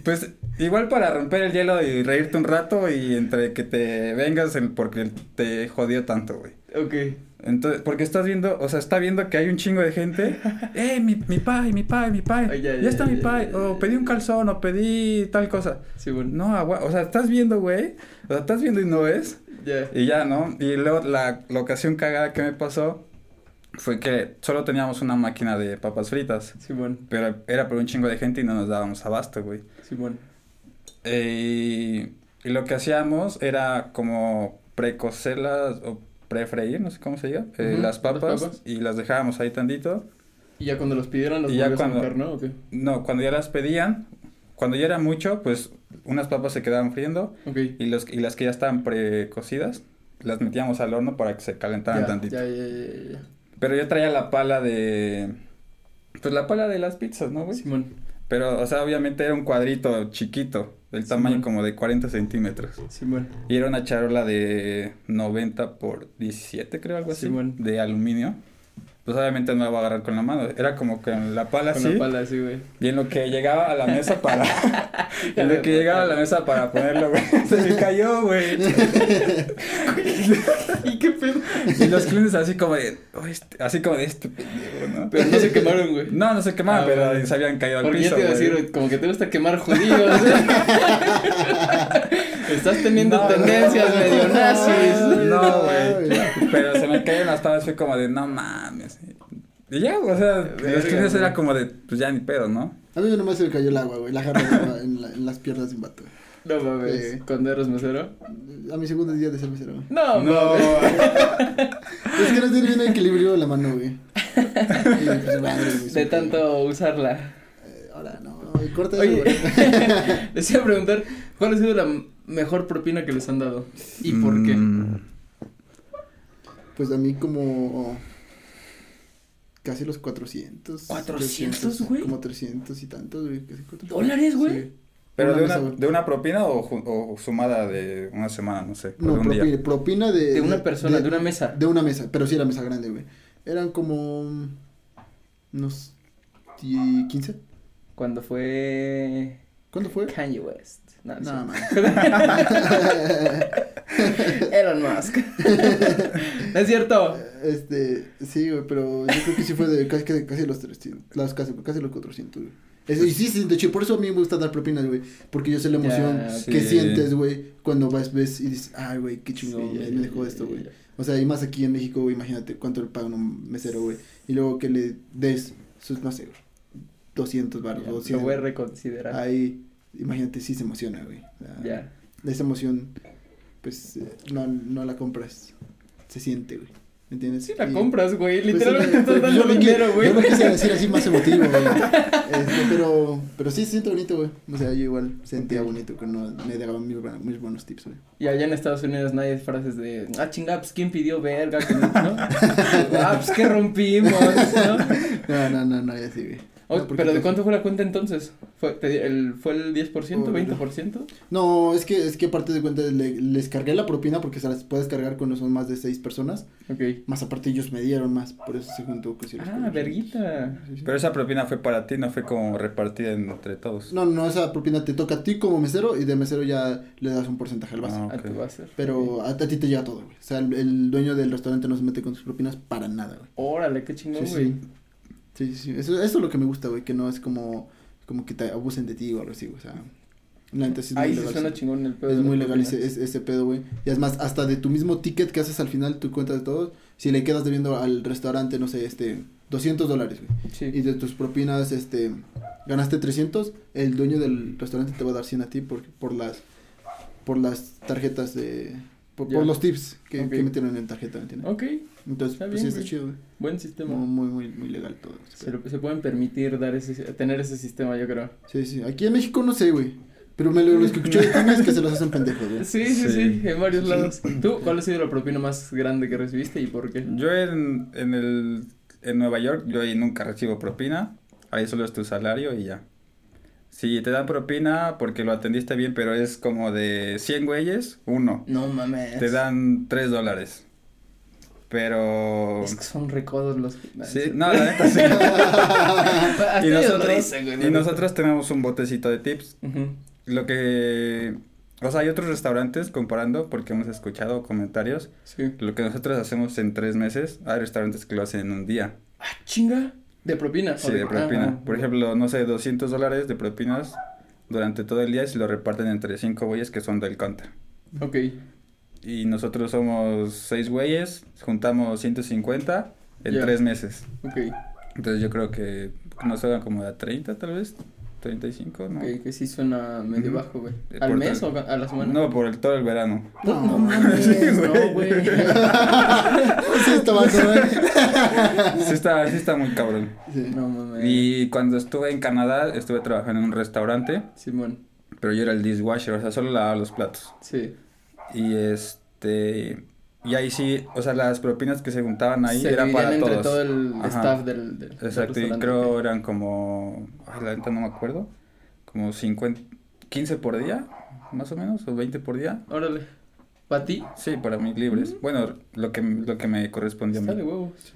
S2: pues, igual para romper el hielo y reírte un rato y entre que te vengas el, porque te jodió tanto, güey.
S1: Ok.
S2: Entonces, porque estás viendo, o sea, está viendo que hay un chingo de gente. ¡Eh, mi, mi pie, mi pie, mi pie!
S1: Ay, ya,
S2: ya, está mi pie. o pedí un calzón, o pedí tal cosa.
S1: Sí, bueno.
S2: No, agua, o sea, estás viendo, güey. O sea, estás viendo y no ves. Y ya, ¿no? Y luego la, la ocasión cagada que me pasó fue que solo teníamos una máquina de papas fritas.
S1: Simón.
S2: Pero era por un chingo de gente y no nos dábamos abasto, güey.
S1: Simón.
S2: Eh, y lo que hacíamos era como precocerlas o prefreír, no sé cómo se diga, eh, las,
S1: las
S2: papas,
S1: papas.
S2: y las dejábamos ahí tantito.
S1: Y ya cuando los
S2: Y ya
S1: volvías
S2: cuando-
S1: a ¿no? ¿O qué?
S2: No, cuando ya las pedían, cuando ya era mucho, pues unas papas se quedaban friendo y, los, y las que ya estaban precocidas las metíamos al horno para que se calentaran
S1: Ya,
S2: tantito.
S1: ya, ya.
S2: Pero yo traía la pala de... Pues la pala de las pizzas, ¿no, güey?
S1: Simón.
S2: Pero, o sea, obviamente era un cuadrito chiquito, del tamaño
S1: Simón.
S2: como de 40 centímetros.
S1: Simón.
S2: Y era una charola de 90 por 17, creo, algo así, de aluminio. Pues obviamente no la voy a agarrar con la mano, era como con la pala
S1: Con
S2: así.
S1: la pala así, güey.
S2: Y en lo que llegaba a la mesa para... en lo que llegaba a la mesa para ponerlo, güey, se me cayó, güey.
S1: ¿Y qué pedo?
S2: Y los clientes así como de... "Oh, este-", así como de este pendejo, ¿no?
S1: Pero no se quemaron, güey.
S2: No, no se quemaban,
S1: Ah,
S2: pero
S1: bueno.
S2: se habían caído al
S1: Porque
S2: piso,
S1: ya te iba a decir, como que te gusta quemar judíos. ¿eh? Estás teniendo
S2: No,
S1: tendencias
S2: no,
S1: medio nazis.
S2: No, güey. Pero se me cayeron las tablas, fue como de, no mames. Y ya, o sea,
S1: Verga,
S2: los 15
S1: güey.
S2: era como de, pues ya ni pedo, ¿no?
S3: A mí nomás se me cayó el agua, güey. La jarra en, la- en las piernas de un vato.
S1: No mames.
S3: Sí.
S1: ¿Cuándo eras mesero?
S3: A mi segundo día de ser mesero, güey.
S1: No,
S2: No.
S1: mames.
S3: Es que no tiene bien equilibrio la mano, güey. Y, pues, madre, güey,
S1: De tanto usarla.
S3: Eh, ahora no, corta eso,
S1: Oye,
S3: güey.
S1: les iba a preguntar, ¿cuál ha sido la mejor propina que les han dado? ¿Y por qué?
S2: Mm,
S3: Pues a mí como casi los 400.
S1: 400,
S3: 300,
S1: güey.
S3: Como 300 y tantos, güey. Casi 400.
S1: ¿Dólares, güey?
S3: Sí.
S2: ¿Pero
S3: Una
S2: de una, de una propina o, sumada de una semana, no sé?
S3: No,
S2: de un día?
S3: propina, propina de...
S1: De una persona, de una mesa.
S3: De una mesa, pero sí era mesa grande, güey. Eran como unos 10, 15.
S1: Cuando fue
S3: ¿Cuándo fue?
S1: Kanye West. No,
S3: No, man.
S1: Elon Musk. ¿No es cierto?
S3: Este, sí, güey, pero yo creo que sí fue de casi, casi, casi los 300, las, casi, casi los 400, güey. Es- y sí, sí, de hecho, por eso a mí me gusta dar propinas, güey, porque yo sé la emoción
S1: sí.
S3: que sientes, güey, cuando vas, ves y dices, ay, güey, qué chingón,
S1: Sí,
S3: me dejó esto, güey. O sea, y más aquí en México, güey, imagínate cuánto le pagan un mesero, güey, y luego que le des sus, no sé, güey, 200 baros
S1: Ya,
S3: o
S1: Lo
S3: 100.
S1: voy a reconsiderar.
S3: Ahí, imagínate, sí se emociona, güey.
S1: Ya.
S3: Esa emoción, pues, eh, no, no la compras, se siente, güey, ¿me entiendes?
S1: Sí la
S3: Y-
S1: compras, güey.
S3: pues,
S1: Literalmente
S3: sí,
S1: estás
S3: pues,
S1: dando dinero, güey.
S3: Yo lo quise decir así más emotivo, güey. Este, pero, pero sí se siente bonito, güey. O sea, yo igual sentía bonito que no me daban muy, muy buenos tips, güey.
S1: Y allá en Estados Unidos nadie hay frases de, ah, chinga, pues, ¿quién pidió verga? No, ¿no? ah, pues, que rompimos, ¿no?
S3: No, no, no, no, ya sí, güey.
S1: O-
S3: No,
S1: ¿Pero de cuánto fue la cuenta entonces? ¿Fue, te el, ¿fue el 10%,
S3: Oh,
S1: 20%?
S3: No, es que, es que aparte de cuenta, le- les cargué la propina porque se las puedes cargar cuando son más de seis personas.
S1: Ok.
S3: Más aparte ellos me dieron más, por eso se juntó que
S1: Ah, verguita.
S3: Sí, sí.
S2: Pero esa propina fue para ti, no fue como repartida entre todos.
S3: No, no, esa propina te toca a ti como mesero y de mesero ya le das un porcentaje al vaso.
S2: Ah,
S1: A
S2: ok.
S1: tu va a ser.
S3: Pero a, a ti te llega todo, güey. O sea, el, el dueño del restaurante no se mete con tus propinas para nada, güey.
S1: Órale, qué chingón,
S3: Sí,
S1: güey.
S3: Sí. Sí. Eso, eso es lo que me gusta, güey, que no es como, como que te abusen de ti o algo así. O sea, la neta sí es muy
S1: Ahí se
S3: legal.
S1: suena
S3: sí.
S1: chingón el pedo.
S3: Es muy legal ese, ese, pedo, güey. Y es más, hasta de tu mismo ticket que haces al final, tu cuenta de todos, si le quedas debiendo al restaurante, no sé, este, 200 dólares, güey.
S1: Sí.
S3: Y de tus propinas, este, ganaste 300, el dueño del restaurante te va a dar 100 a ti por, por las, por las tarjetas de, por, los tips que, metieron en tarjeta, ¿me entiendes?
S1: Ok,
S3: Entonces,
S1: Está
S3: pues
S1: bien,
S3: está
S1: güey.
S3: chido, güey.
S1: buen sistema.
S3: Muy, muy, muy, muy legal todo.
S1: Se,
S3: pedo.
S1: lo- se pueden permitir dar ese, tener ese sistema, yo creo.
S3: Sí, sí. Aquí en México no sé, güey. Pero me lo, lo que escuché de es que se los hacen pendejos, güey.
S1: Sí, sí, sí,
S2: Sí.
S1: en varios lados. ¿Tú cuál ha sido la propina más grande que recibiste y por qué?
S2: Yo en, en, el, en Nueva York, yo ahí nunca recibo propina. Ahí solo es tu salario y ya. Si te dan propina porque lo atendiste bien, pero es como de 100 güeyes, uno.
S1: No mames.
S2: Te dan 3 dólares. Pero...
S1: Es que son recodos los.
S2: Sí, no, la neta sí. Y nosotros,
S1: güey,
S2: y
S1: ¿no?
S2: nosotros tenemos un botecito de tips. Lo que... O sea, hay otros restaurantes comparando, porque hemos escuchado comentarios.
S1: Sí.
S2: Lo que nosotros hacemos en tres meses, hay restaurantes que lo hacen en un día.
S1: Ah, chinga. ¿De propina?
S2: Sí,
S1: ¿O
S2: de propina.
S1: Ah,
S2: Por ejemplo, no sé, 200 dólares de propinas durante todo el día y se lo reparten entre cinco güeyes que son del counter.
S1: Ok.
S2: Y nosotros somos seis güeyes, juntamos 150 en
S1: Ya.
S2: tres meses.
S1: Ok.
S2: Entonces yo creo que nos hagan como a 30 tal vez, 35, ¿no?
S1: Ok, que sí suena medio bajo, güey.
S2: Eh,
S1: ¿Al
S2: por
S1: mes
S2: tal-
S1: o a la semana?
S2: No, por el todo el verano.
S1: No, no mames, no, güey.
S3: Sí, está.
S2: Sí está, sí está muy cabrón.
S3: Sí.
S1: No mames.
S2: Y cuando estuve en Canadá, estuve trabajando en un restaurante,
S1: Simón.
S2: pero yo era el dishwasher, o sea, solo lavaba los platos.
S1: Sí.
S2: Y este. Y ahí sí, o sea, las propinas que se juntaban ahí
S1: Se
S2: eran para
S1: entre
S2: todos.
S1: todo el
S2: Ajá.
S1: staff del, del
S2: Exacto, y creo
S1: ok.
S2: eran como. Ay, la neta no me acuerdo. Como 50. 15 por día, más o menos, o 20 por día.
S1: Órale. ¿Para ti?
S2: Sí, para mí libres. Bueno, lo que, lo que me correspondió a
S1: Está de
S2: mí.
S1: huevos.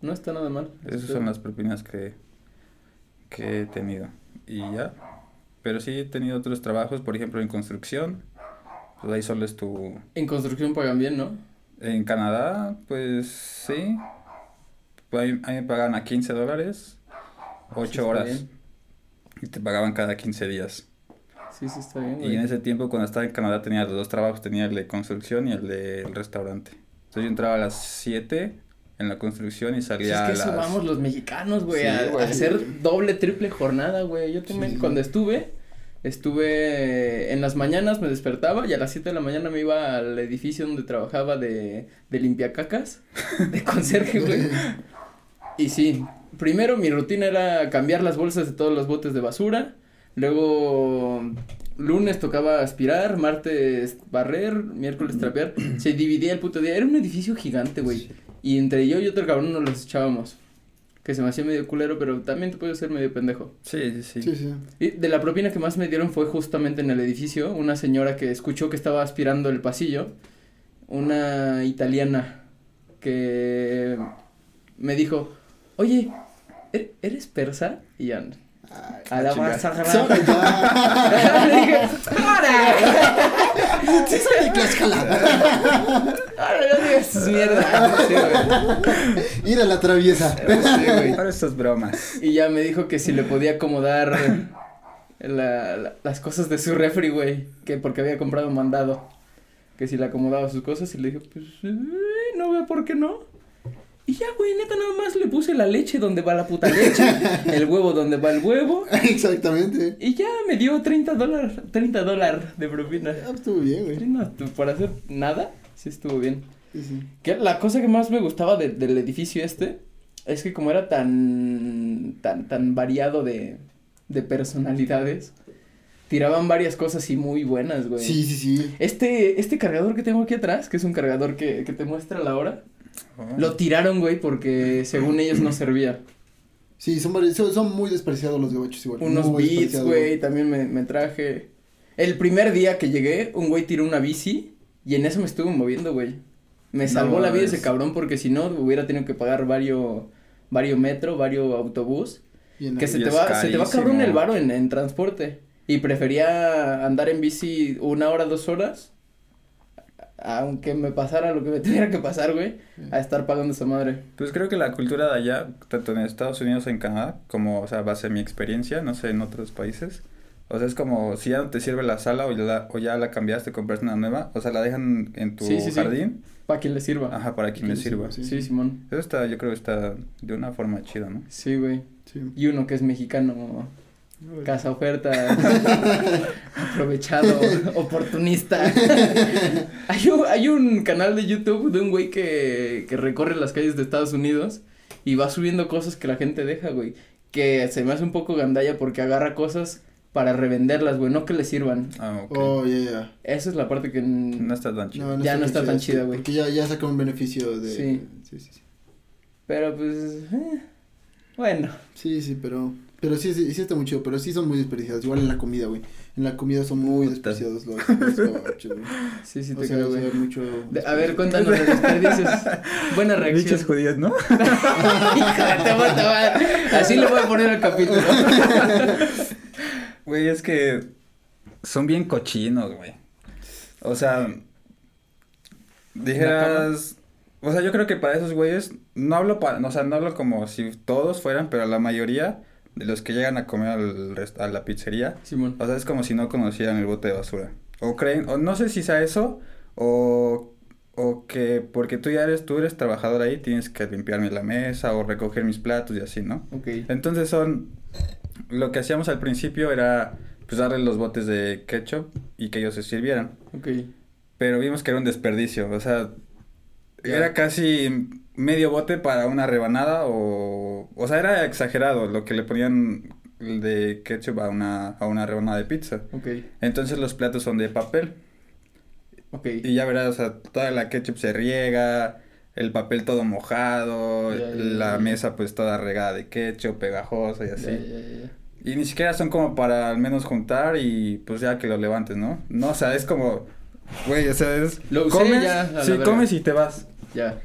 S1: No está nada mal.
S2: Esas son las propinas que, que he tenido. Y ya. Pero sí he tenido otros trabajos, por ejemplo, en construcción. Pues ahí solo es tu.
S1: En construcción pagan bien, ¿no?
S2: En Canadá, pues sí. Pues ahí, ahí me pagaban a 15 dólares,
S1: Sí,
S2: 8
S1: está
S2: horas.
S1: bien.
S2: Y te pagaban cada 15 días.
S1: Sí, sí, está bien,
S2: Y
S1: güey.
S2: en ese tiempo, cuando estaba en Canadá, tenía los dos trabajos: tenía el de construcción y el del restaurante. Entonces yo entraba a las 7 en la construcción y
S1: Pues
S2: salía
S1: es que
S2: a
S1: eso
S2: las...
S1: vamos los mexicanos, güey,
S2: Sí,
S1: a, a hacer doble, triple jornada, güey. Yo también,
S3: Sí.
S1: cuando estuve, estuve en las mañanas, me despertaba y a las 7 de la mañana me iba al edificio donde trabajaba de, de limpiacacas, de conserje, güey. Y sí, primero mi rutina era cambiar las bolsas de todos los botes de basura, luego lunes tocaba aspirar, martes barrer, miércoles trapear, se dividía el puto día, era un edificio gigante, güey, y entre yo y otro cabrón nos los echábamos, que se me hacía medio culero, pero también te puede ser medio pendejo.
S2: Sí, sí, sí.
S3: Sí, sí.
S1: Y de la propina que más me dieron fue justamente en el edificio, una señora que escuchó que estaba aspirando el pasillo, una italiana que me dijo, oye, ¿er- ¿eres persa? Y ya,
S3: Ay,
S1: a la más sagrada.
S3: Sí,
S1: güey.
S3: Ir a la traviesa.
S1: Sí, güey.
S2: Ahora estas bromas.
S1: Y ya me dijo que si le podía acomodar la- la- las cosas de su refri, güey. Que porque había comprado mandado. Que si le acomodaba sus cosas y le dije, pues, eh, no veo por qué no. Y ya, güey, neta, nada más le puse la leche donde va la puta leche, el huevo donde va el huevo.
S3: Exactamente.
S1: Y ya me dio 30 dólares, 30 dólares de propina.
S3: Ah, estuvo bien, güey.
S1: no, tú, por hacer nada, sí estuvo bien.
S3: Sí, sí.
S1: Que la cosa que más me gustaba de- del edificio este es que como era tan tan tan variado de, de personalidades, tiraban varias cosas y muy buenas, güey.
S3: Sí, sí, sí.
S1: Este este cargador que tengo aquí atrás, que es un cargador que, que te muestra la hora,
S2: Oh.
S1: lo tiraron, güey, porque según ellos no servía.
S3: Sí, son, son, son muy despreciados los gabachos igual.
S1: Unos
S3: muy
S1: beats, güey, también me, me traje. El primer día que llegué, un güey tiró una bici y en eso me estuve moviendo, güey. Me
S2: No
S1: salvó la vida ese cabrón porque si no hubiera tenido que pagar varios vario metro, vario autobús.
S3: Bien
S1: Que se te va, se te va cabrón el varo en, en transporte. Y prefería andar en bici una hora, dos horas. Aunque me pasara lo que me tuviera que pasar, güey. A estar pagando esa madre.
S2: Pues creo que la cultura de allá, tanto en Estados Unidos o en Canadá, como, o sea, base mi experiencia, no sé, en otros países. O sea, es como si ya no te sirve la sala o ya la, o ya la cambiaste, compraste una nueva, o sea, la dejan en tu
S1: Sí, sí, sí.
S2: jardín,
S1: Para quien le sirva.
S2: ajá, para quien le sirva.
S3: Sí.
S1: Sí, Simón.
S2: Eso está, yo creo que está de una forma chida, ¿no?
S1: Sí, güey.
S3: Sí.
S1: Y uno que es mexicano. Casa oferta. aprovechado. oportunista. hay, un, hay un canal de YouTube de un güey que, que recorre las calles de Estados Unidos y va subiendo cosas que la gente deja, güey. Que se me hace un poco gandalla porque agarra cosas para revenderlas, güey, no que le sirvan.
S2: Ah, ok.
S3: Oh, ya, ya.
S1: Esa es la parte que...
S2: No está tan chido.
S1: Ya no está tan chida, güey.
S3: Porque ya, ya saca un beneficio de...
S1: Sí.
S3: Sí, sí, sí.
S1: Pero pues... eh, bueno.
S3: Sí, sí, pero... Pero sí, sí, sí está muy chido, pero sí son muy desperdiciados. Igual en la comida, güey. En la comida son muy
S2: Puta.
S3: despreciados los, los gabachos, güey.
S1: Sí, sí te creo,
S3: o sea,
S1: güey.
S3: mucho...
S1: De- a ver, cuéntanos de desperdicios. Buena reacción.
S2: Bichos judíos, ¿no?
S1: Tu puta madre. Así le voy a poner al capítulo.
S2: Güey, es que son bien cochinos, güey. O sea, dijeras, o sea, yo creo que para esos güeyes no hablo para, o sea, no hablo como si todos fueran, pero la mayoría de los que llegan a comer al rest- a la pizzería,
S1: Simón.
S2: o sea, es como si no conocieran el bote de basura. O creen, o no sé si sea eso o o que porque tú ya eres tú eres trabajador ahí, tienes que limpiarme la mesa o recoger mis platos y así, ¿no?
S1: Ok.
S2: Entonces son, lo que hacíamos al principio era pues darle los botes de ketchup y que ellos se sirvieran.
S1: Ok.
S2: Pero vimos que era un desperdicio, o sea, era casi medio bote para una rebanada o, o sea, era exagerado lo que le ponían de ketchup a una, a una rebanada de pizza.
S1: Ok.
S2: Entonces los platos son de papel
S1: Ok.
S2: y ya verás, o sea, toda la ketchup se riega, el papel todo mojado, la mesa pues toda regada de ketchup, pegajosa y así. Y ni siquiera son como para al menos juntar y pues ya que lo levantes, ¿no? No, o sea, es como, güey, o sea, es...
S1: Lo usé
S2: comes,
S1: ya,
S2: sí, comes y te vas.
S1: Ya.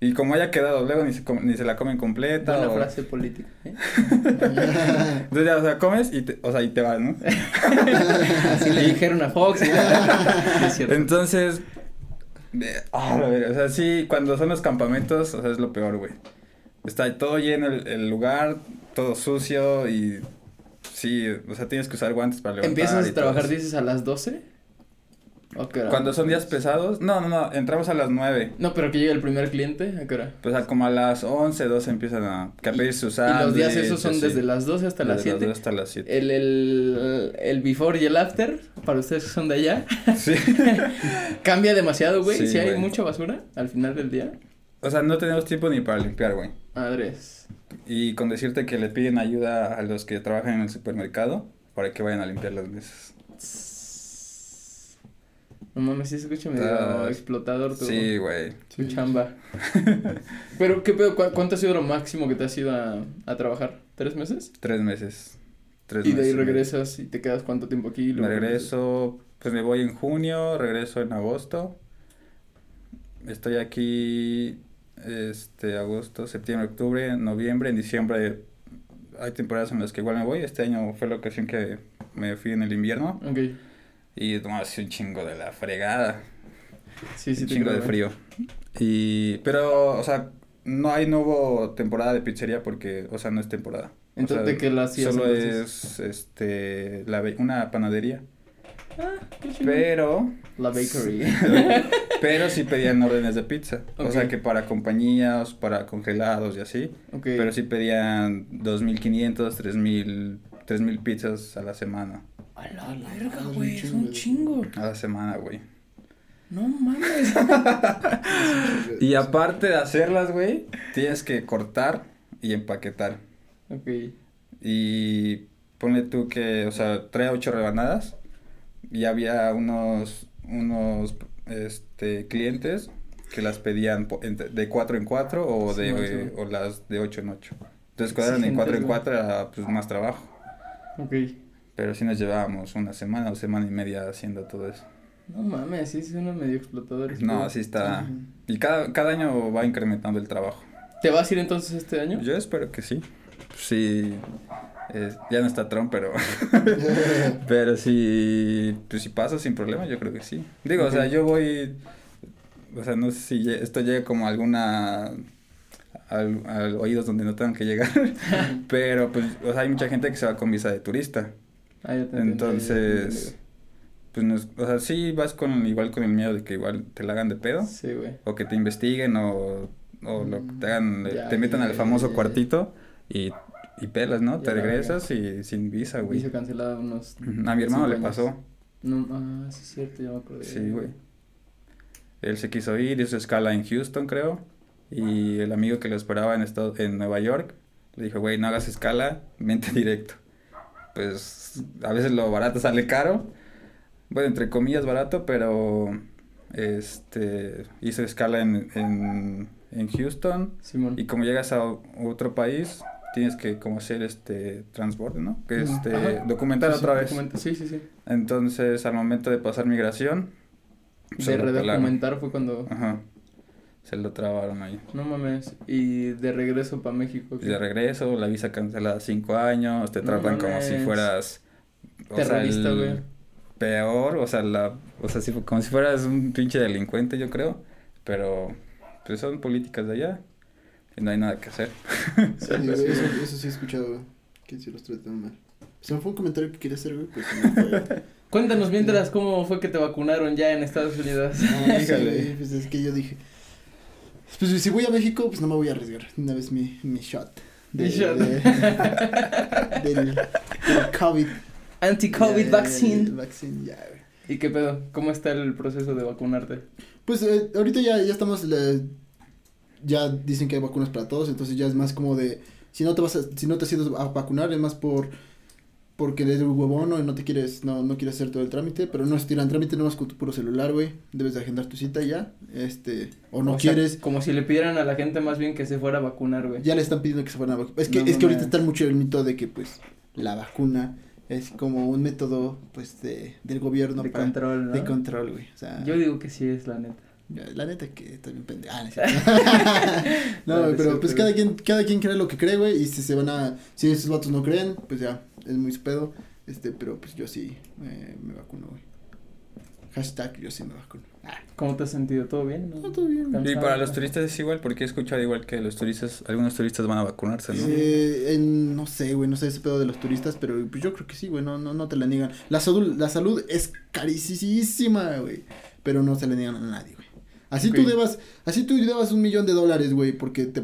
S2: Y como haya quedado, luego ni se, com- ni se la comen completa.
S1: Buena
S2: o-
S1: frase política. ¿eh?
S2: Entonces ya, o sea, comes y te, o sea, y te vas, ¿no?
S1: Así le dijeron a Fox. Sí, es cierto.
S2: Entonces, ah, o sea, sí, cuando son los campamentos, o sea, es lo peor, güey. Está todo lleno el, el lugar, todo sucio y sí, o sea, tienes que usar guantes para levantar.
S1: ¿Empiezas a trabajar, dices, a las 12? ¿O qué hora?
S2: Cuando son días pesados, no, no, no, entramos a las 9.
S1: No, pero que llega el primer cliente, ¿a qué hora?
S2: Pues a como a las 11, 12 empiezan a que a pedir sus
S1: Y los días esos son
S2: así.
S1: desde las 12 hasta las
S2: Desde
S1: 7.
S2: 12 hasta las 7.
S1: El, el, el before y el after, para ustedes que son de allá,
S2: Sí.
S1: cambia demasiado, güey.
S2: Sí,
S1: si hay
S2: güey.
S1: mucha basura al final del día.
S2: O sea, no tenemos tiempo ni para limpiar, güey.
S1: Madres.
S2: Y con decirte que le piden ayuda a los que trabajan en el supermercado para que vayan a limpiar las mesas.
S1: No mames, sí se escucha medio
S2: Ah,
S1: explotador tu,
S2: Sí, güey.
S1: tu chamba. Pero, ¿qué pedo? ¿Cu- ¿Cuánto ha sido lo máximo que te has ido a, a trabajar? ¿Tres meses?
S2: Tres meses. Tres
S1: y de ahí
S2: meses.
S1: regresas y te quedas cuánto tiempo aquí. y
S2: Me regreso, pues me voy en junio, regreso en agosto. Estoy aquí, este, agosto, septiembre, octubre, noviembre, en diciembre. Hay temporadas en las que igual me voy. Este año fue la ocasión que me fui en el invierno.
S1: Ok.
S2: Y no, hace un chingo de la fregada.
S1: Sí, sí,
S2: un
S1: te
S2: chingo
S1: creo,
S2: de
S1: güey.
S2: frío. Y, pero, o sea, no hay, no hubo temporada de pizzería porque, o sea, no es temporada. O
S1: Entonces,
S2: sea,
S1: ¿de qué la hacías
S2: Solo
S1: entonces?
S2: es, este, la, una panadería.
S1: Ah.
S2: Pero,
S1: La bakery.
S2: pero sí pedían órdenes de pizza. O sea, que para compañías, para congelados y así.
S1: ok.
S2: Pero sí pedían 2.500, 3.000, 3.000 pizzas a la semana.
S1: A la verga, güey, es un chingo.
S2: A la semana, güey.
S1: No mames.
S2: Y aparte de hacerlas, güey, tienes que cortar y empaquetar.
S1: ok.
S2: Y ponle tú que, o sea, trae ocho rebanadas y había unos, unos, este, clientes que las pedían de cuatro en cuatro o
S1: Sí,
S2: de, eh, o las de ocho en ocho. Entonces, cuando eran de
S1: Exigentes,
S2: cuatro en cuatro era, pues, más trabajo.
S1: Ok.
S2: Pero sí nos llevábamos una semana o semana y media haciendo todo eso.
S1: No mames, sí suena medio explotador.
S2: No, sí está... Y cada, cada año va incrementando el trabajo.
S1: ¿Te vas a ir entonces este año?
S2: Yo espero que sí. Sí, eh, ya no está Trump, pero... Pero si, pues si pasa sin problema, yo creo que sí. Digo, o sea, yo voy, o sea, no sé si esto llega como a alguna, al, al oídos donde no tengan que llegar, pero pues, o sea, hay mucha gente que se va con visa de turista.
S1: Ah, ya te
S2: Entonces, pues, no es- o sea, sí vas con, igual con el miedo de que igual te la hagan de pedo,
S1: entendí. Sí, güey.
S2: o que te investiguen, o, o lo que te hagan,
S1: Ya,
S2: te metan
S1: ya,
S2: al famoso
S1: ya.
S2: cuartito y, y pelas, ¿no? Te regresas y sin visa, güey.
S1: Hice cancelado unos.
S2: A mi hermano le pasó.
S1: No, ah, sí es cierto, ya me acordé.
S2: Sí, güey. Él se quiso ir, hizo escala en Houston, creo. Y el amigo que lo esperaba en, Estado- en Nueva York le dijo, güey, no hagas escala, vente directo. Pues a veces lo barato sale caro. Bueno, entre comillas barato, pero este hizo escala en, en, en Houston.
S1: Simón.
S2: Y como llegas a otro país, tienes que como hacer este transbordo, ¿no? Que este
S1: Ajá.
S2: documentar
S1: Sí, sí,
S2: otra vez.
S1: Sí, sí, sí.
S2: Entonces, al momento de pasar migración,
S1: De redocumentar fue cuando.
S2: Ajá. Se lo trabaron ahí.
S1: No mames. Y de regreso para México.
S2: Y de regreso, la visa cancelada cinco años, te
S1: No
S2: tratan como si fueras...
S1: Terrorista,
S2: el
S1: güey.
S2: Peor, o sea, la, o sea, si- como si fueras un pinche delincuente, yo creo. Pero, pues son políticas de allá. Y no hay nada que hacer.
S3: Sí, güey, eso, eso sí he escuchado, güey. Que sí los tratan mal. Se me fue un comentario que quería hacer, güey, pues me fue.
S1: Cuéntanos mientras cómo fue que te vacunaron ya en Estados Unidos.
S3: Ah, sí, pues es que yo dije, pues si voy a México, pues no me voy a arriesgar. Una vez mi, mi shot.
S1: Mi shot.
S3: de- del, del COVID.
S1: Anti-COVID vaccine.
S3: vaccine, ya, güey.
S1: ¿Y qué pedo? ¿Cómo está el proceso de vacunarte?
S3: Pues eh, ahorita ya, ya estamos, le- ya dicen que hay vacunas para todos, entonces ya es más como de, si no te vas a, si no te has ido a vacunar, es más por, porque eres un huevón ¿no? no te quieres, no, no quieres hacer todo el trámite, pero no es tiran trámite nomás con tu puro celular, güey, debes de agendar tu cita ya, este, o no
S1: O sea,
S3: quieres,
S1: como si le pidieran a la gente más bien que se fuera a vacunar, güey.
S3: ya le están pidiendo que se fueran a vacunar, es que,
S1: No
S3: es que ahorita está mucho el mito de que, pues, la vacuna es como un método, pues, de, del gobierno
S1: de
S3: para-
S1: control, ¿no?
S3: de control, güey, o sea.
S1: Yo digo que sí es la neta.
S3: Ya, La neta que está bien pendeja. Ah, no, es no,
S1: es
S3: pero pues cada quien, cada quien cree lo que cree, güey. Y si se van a. Si esos vatos no creen, pues ya, es muy su pedo. Este, pero pues yo sí eh, me vacuno, güey. Hashtag yo sí me vacuno.
S1: ¿Cómo te has sentido? ¿Todo bien?
S3: No, todo bien.
S2: Y
S1: ¿Cansado?
S2: para los turistas es igual, porque he escuchado igual que los turistas, algunos turistas van a vacunarse, ¿no?
S3: Eh, en- no sé, güey, no sé ese pedo de los turistas, pero pues yo creo que sí, güey, no, no, no te la niegan. La salud, la salud es carísima, güey, pero no se le niegan a nadie, güey. Así tú debas, así tú debas un millón de dólares, güey, porque te,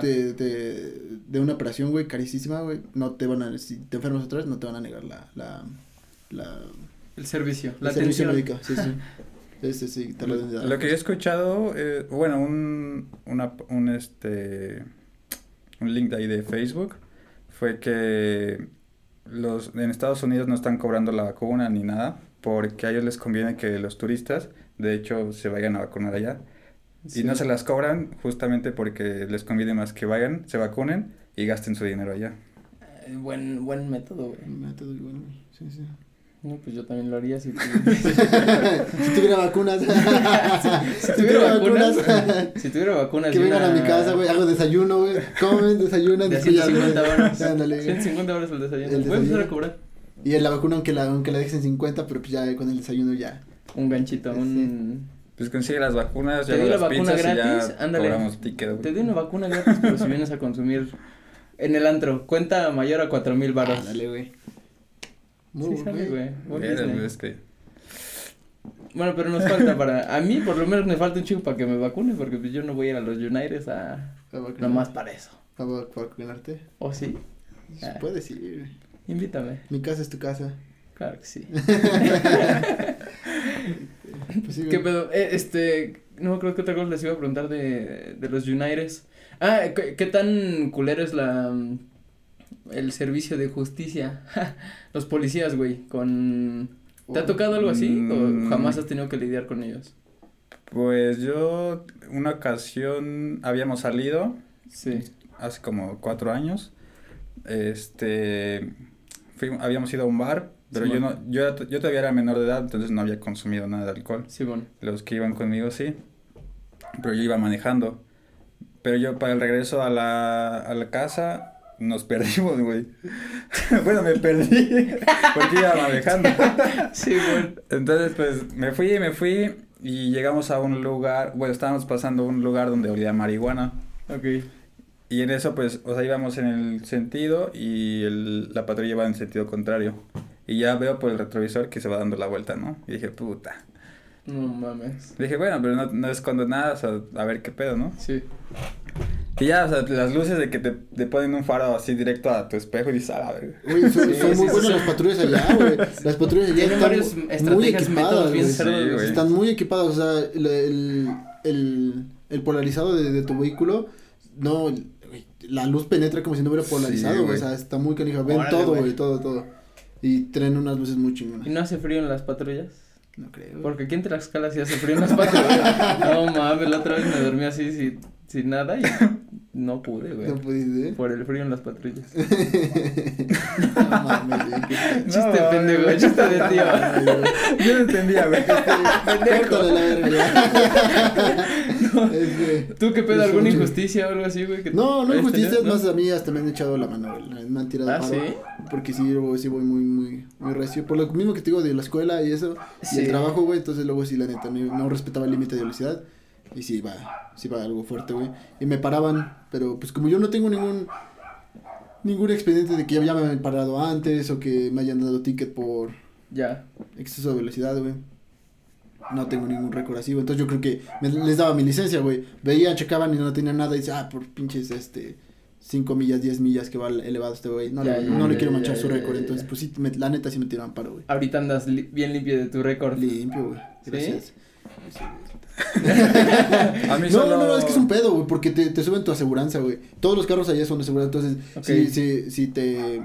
S3: te, te- de una operación, güey, carísima, güey, no te van a, si te enfermas otra vez, no te van a negar la, la, la,
S1: El servicio,
S3: la
S1: la
S3: servicio
S1: atención.
S3: médica, sí, sí. Sí, sí, sí, te lo.
S2: Lo que yo he escuchado, eh, bueno, un, una, un, este, un link de ahí de Facebook fue que los, en Estados Unidos no están cobrando la vacuna ni nada porque a ellos les conviene que los turistas, de hecho, se vayan a vacunar allá.
S1: Sí.
S2: Y no se las cobran justamente porque les conviene más que vayan, se vacunen y gasten su dinero allá.
S1: Eh, buen, buen método, güey.
S3: Método igual, güey, sí, sí.
S1: No, pues yo también lo haría si,
S3: si tuviera vacunas.
S1: si tuviera vacunas. si tuviera vacunas.
S3: Que vengan a
S1: una-
S3: mi casa, güey, hago desayuno, güey. Comen, desayunan.
S1: De
S3: después ya,
S1: 150
S3: güey.
S1: horas.
S3: Ándale, güey.
S1: 150 horas el desayuno.
S3: El
S1: Voy a empezar
S3: desayuno.
S1: a cobrar.
S3: Y en la vacuna, aunque la, aunque la dejes en 50, pero pues ya con el desayuno ya.
S1: Un ganchito, un...
S2: Pues consigue las vacunas,
S1: Te
S2: ya
S1: doy la
S2: las
S1: vacuna gratis,
S2: ya
S1: ándale.
S2: cobramos ticket. güey.
S1: Te doy una vacuna gratis, pero si vienes a consumir en el antro, cuenta mayor a cuatro mil baros.
S3: Ándale, güey. Muy
S1: Sí sale, güey.
S2: Es que...
S1: Bueno, pero nos falta para... A mí, por lo menos, me falta un chico para que me vacune, porque pues, yo no voy a ir a los United a... Nomás para eso.
S3: ¿A vac- vacunarte?
S1: ¿O sí? Ah.
S3: Puedes ir.
S1: Invítame.
S3: Mi casa es tu casa.
S1: Claro que sí.
S3: Pues sí.
S1: ¿Qué pedo? Eh, este... No, creo que otra cosa les iba a preguntar de, de los United. Ah, ¿qué, qué tan culero es la... mm, El servicio de justicia? los policías, güey, con... ¿Te ha tocado algo así
S2: Mm.
S1: o jamás has tenido que lidiar con ellos?
S2: Pues yo, una ocasión habíamos salido,
S1: Sí.
S2: hace como cuatro años, este, habíamos ido a un bar, pero yo no, yo, yo todavía era menor de edad, entonces no había consumido nada de alcohol.
S1: Sí, bueno.
S2: Los que iban conmigo sí, pero yo iba manejando. Pero yo para el regreso a la, a la casa nos perdimos, güey. bueno, me perdí porque iba manejando.
S1: Sí, bueno.
S2: Entonces, pues, me fui, me fui y llegamos a un lugar, bueno, estábamos pasando un lugar donde olía marihuana.
S1: Ok.
S2: Y en eso, pues, o sea, íbamos en el sentido y el- la patrulla iba en sentido contrario. Y ya veo por el retrovisor que se va dando la vuelta, ¿no? Y dije, puta.
S1: No mames.
S2: Dije, bueno, pero no, no escondo nada, o sea, a ver qué pedo, ¿no?
S1: Sí.
S2: Y ya, o sea, las luces de que te, te ponen un faro así directo a tu espejo y dices, a la verga.
S3: Güey, son,
S1: Sí,
S3: son
S1: sí,
S3: muy
S1: sí,
S3: buenas
S1: sí.
S3: las patrullas allá, güey. Las patrullas allá están muy equipadas,
S1: bien
S3: güey.
S1: cerdos.
S2: Sí, güey.
S3: Están muy equipadas, o sea, el, el, el, el polarizado de, de tu vehículo, no, güey, la luz penetra como si no hubiera polarizado,
S2: Sí,
S3: güey, o sea, está muy canija, ven
S1: Órale,
S3: todo,
S1: güey.
S3: güey, todo, todo. Y traen unas luces muy
S1: ¿Y
S3: chingonas.
S1: no hace frío en las patrullas?
S3: No creo.
S1: Porque aquí en Tlaxcala sí hace frío en las patrullas. No mames, la otra vez me dormí así sin, sin nada y no pude, güey.
S3: No pudiste.
S1: Por el frío en las patrullas.
S3: no mames, güey.
S1: Chiste
S2: No,
S1: pendejo,
S2: güey.
S1: chiste de tío.
S2: Yo no entendía, güey.
S3: Córtale la verga ya. Es que-
S1: ¿Tú qué pedo? ¿Alguna injusticia o algo así, güey? que
S3: No, no injusticias, más a mí hasta me han echado la mano, güey. Me han tirado
S1: ¿Ah,
S3: paro,
S1: sí?
S3: Porque sí, sí voy muy, muy, muy recio. Por lo mismo que te digo de la escuela y eso, y
S1: Sí.
S3: el trabajo, güey, entonces luego sí, la neta, no, no respetaba el límite de velocidad. Y sí, va, sí va algo fuerte, güey. Y me paraban, pero pues como yo no tengo ningún, ningún expediente de que ya me hayan parado antes o que me hayan dado ticket por
S1: Ya.
S3: exceso de velocidad, güey. No tengo ningún récord así, güey. Entonces yo creo que me- les daba mi licencia, güey. Veían, checaban y no tenían nada y dice, ah, por pinches, este, 5 millas, 10 millas que va elevado este güey. No,
S1: Ya,
S3: le,
S1: ya,
S3: no le quiero manchar su récord. Entonces, pues sí, me- la neta sí me tiraban paro, güey.
S1: Ahorita andas li- bien limpio de tu récord.
S3: Limpio, güey.
S1: ¿Sí?
S2: A mí
S3: No,
S2: solo...
S3: no, no, es que es un pedo, güey, porque te, te suben tu aseguranza, güey. Todos los carros allá son de aseguranza, entonces, si, si, si te,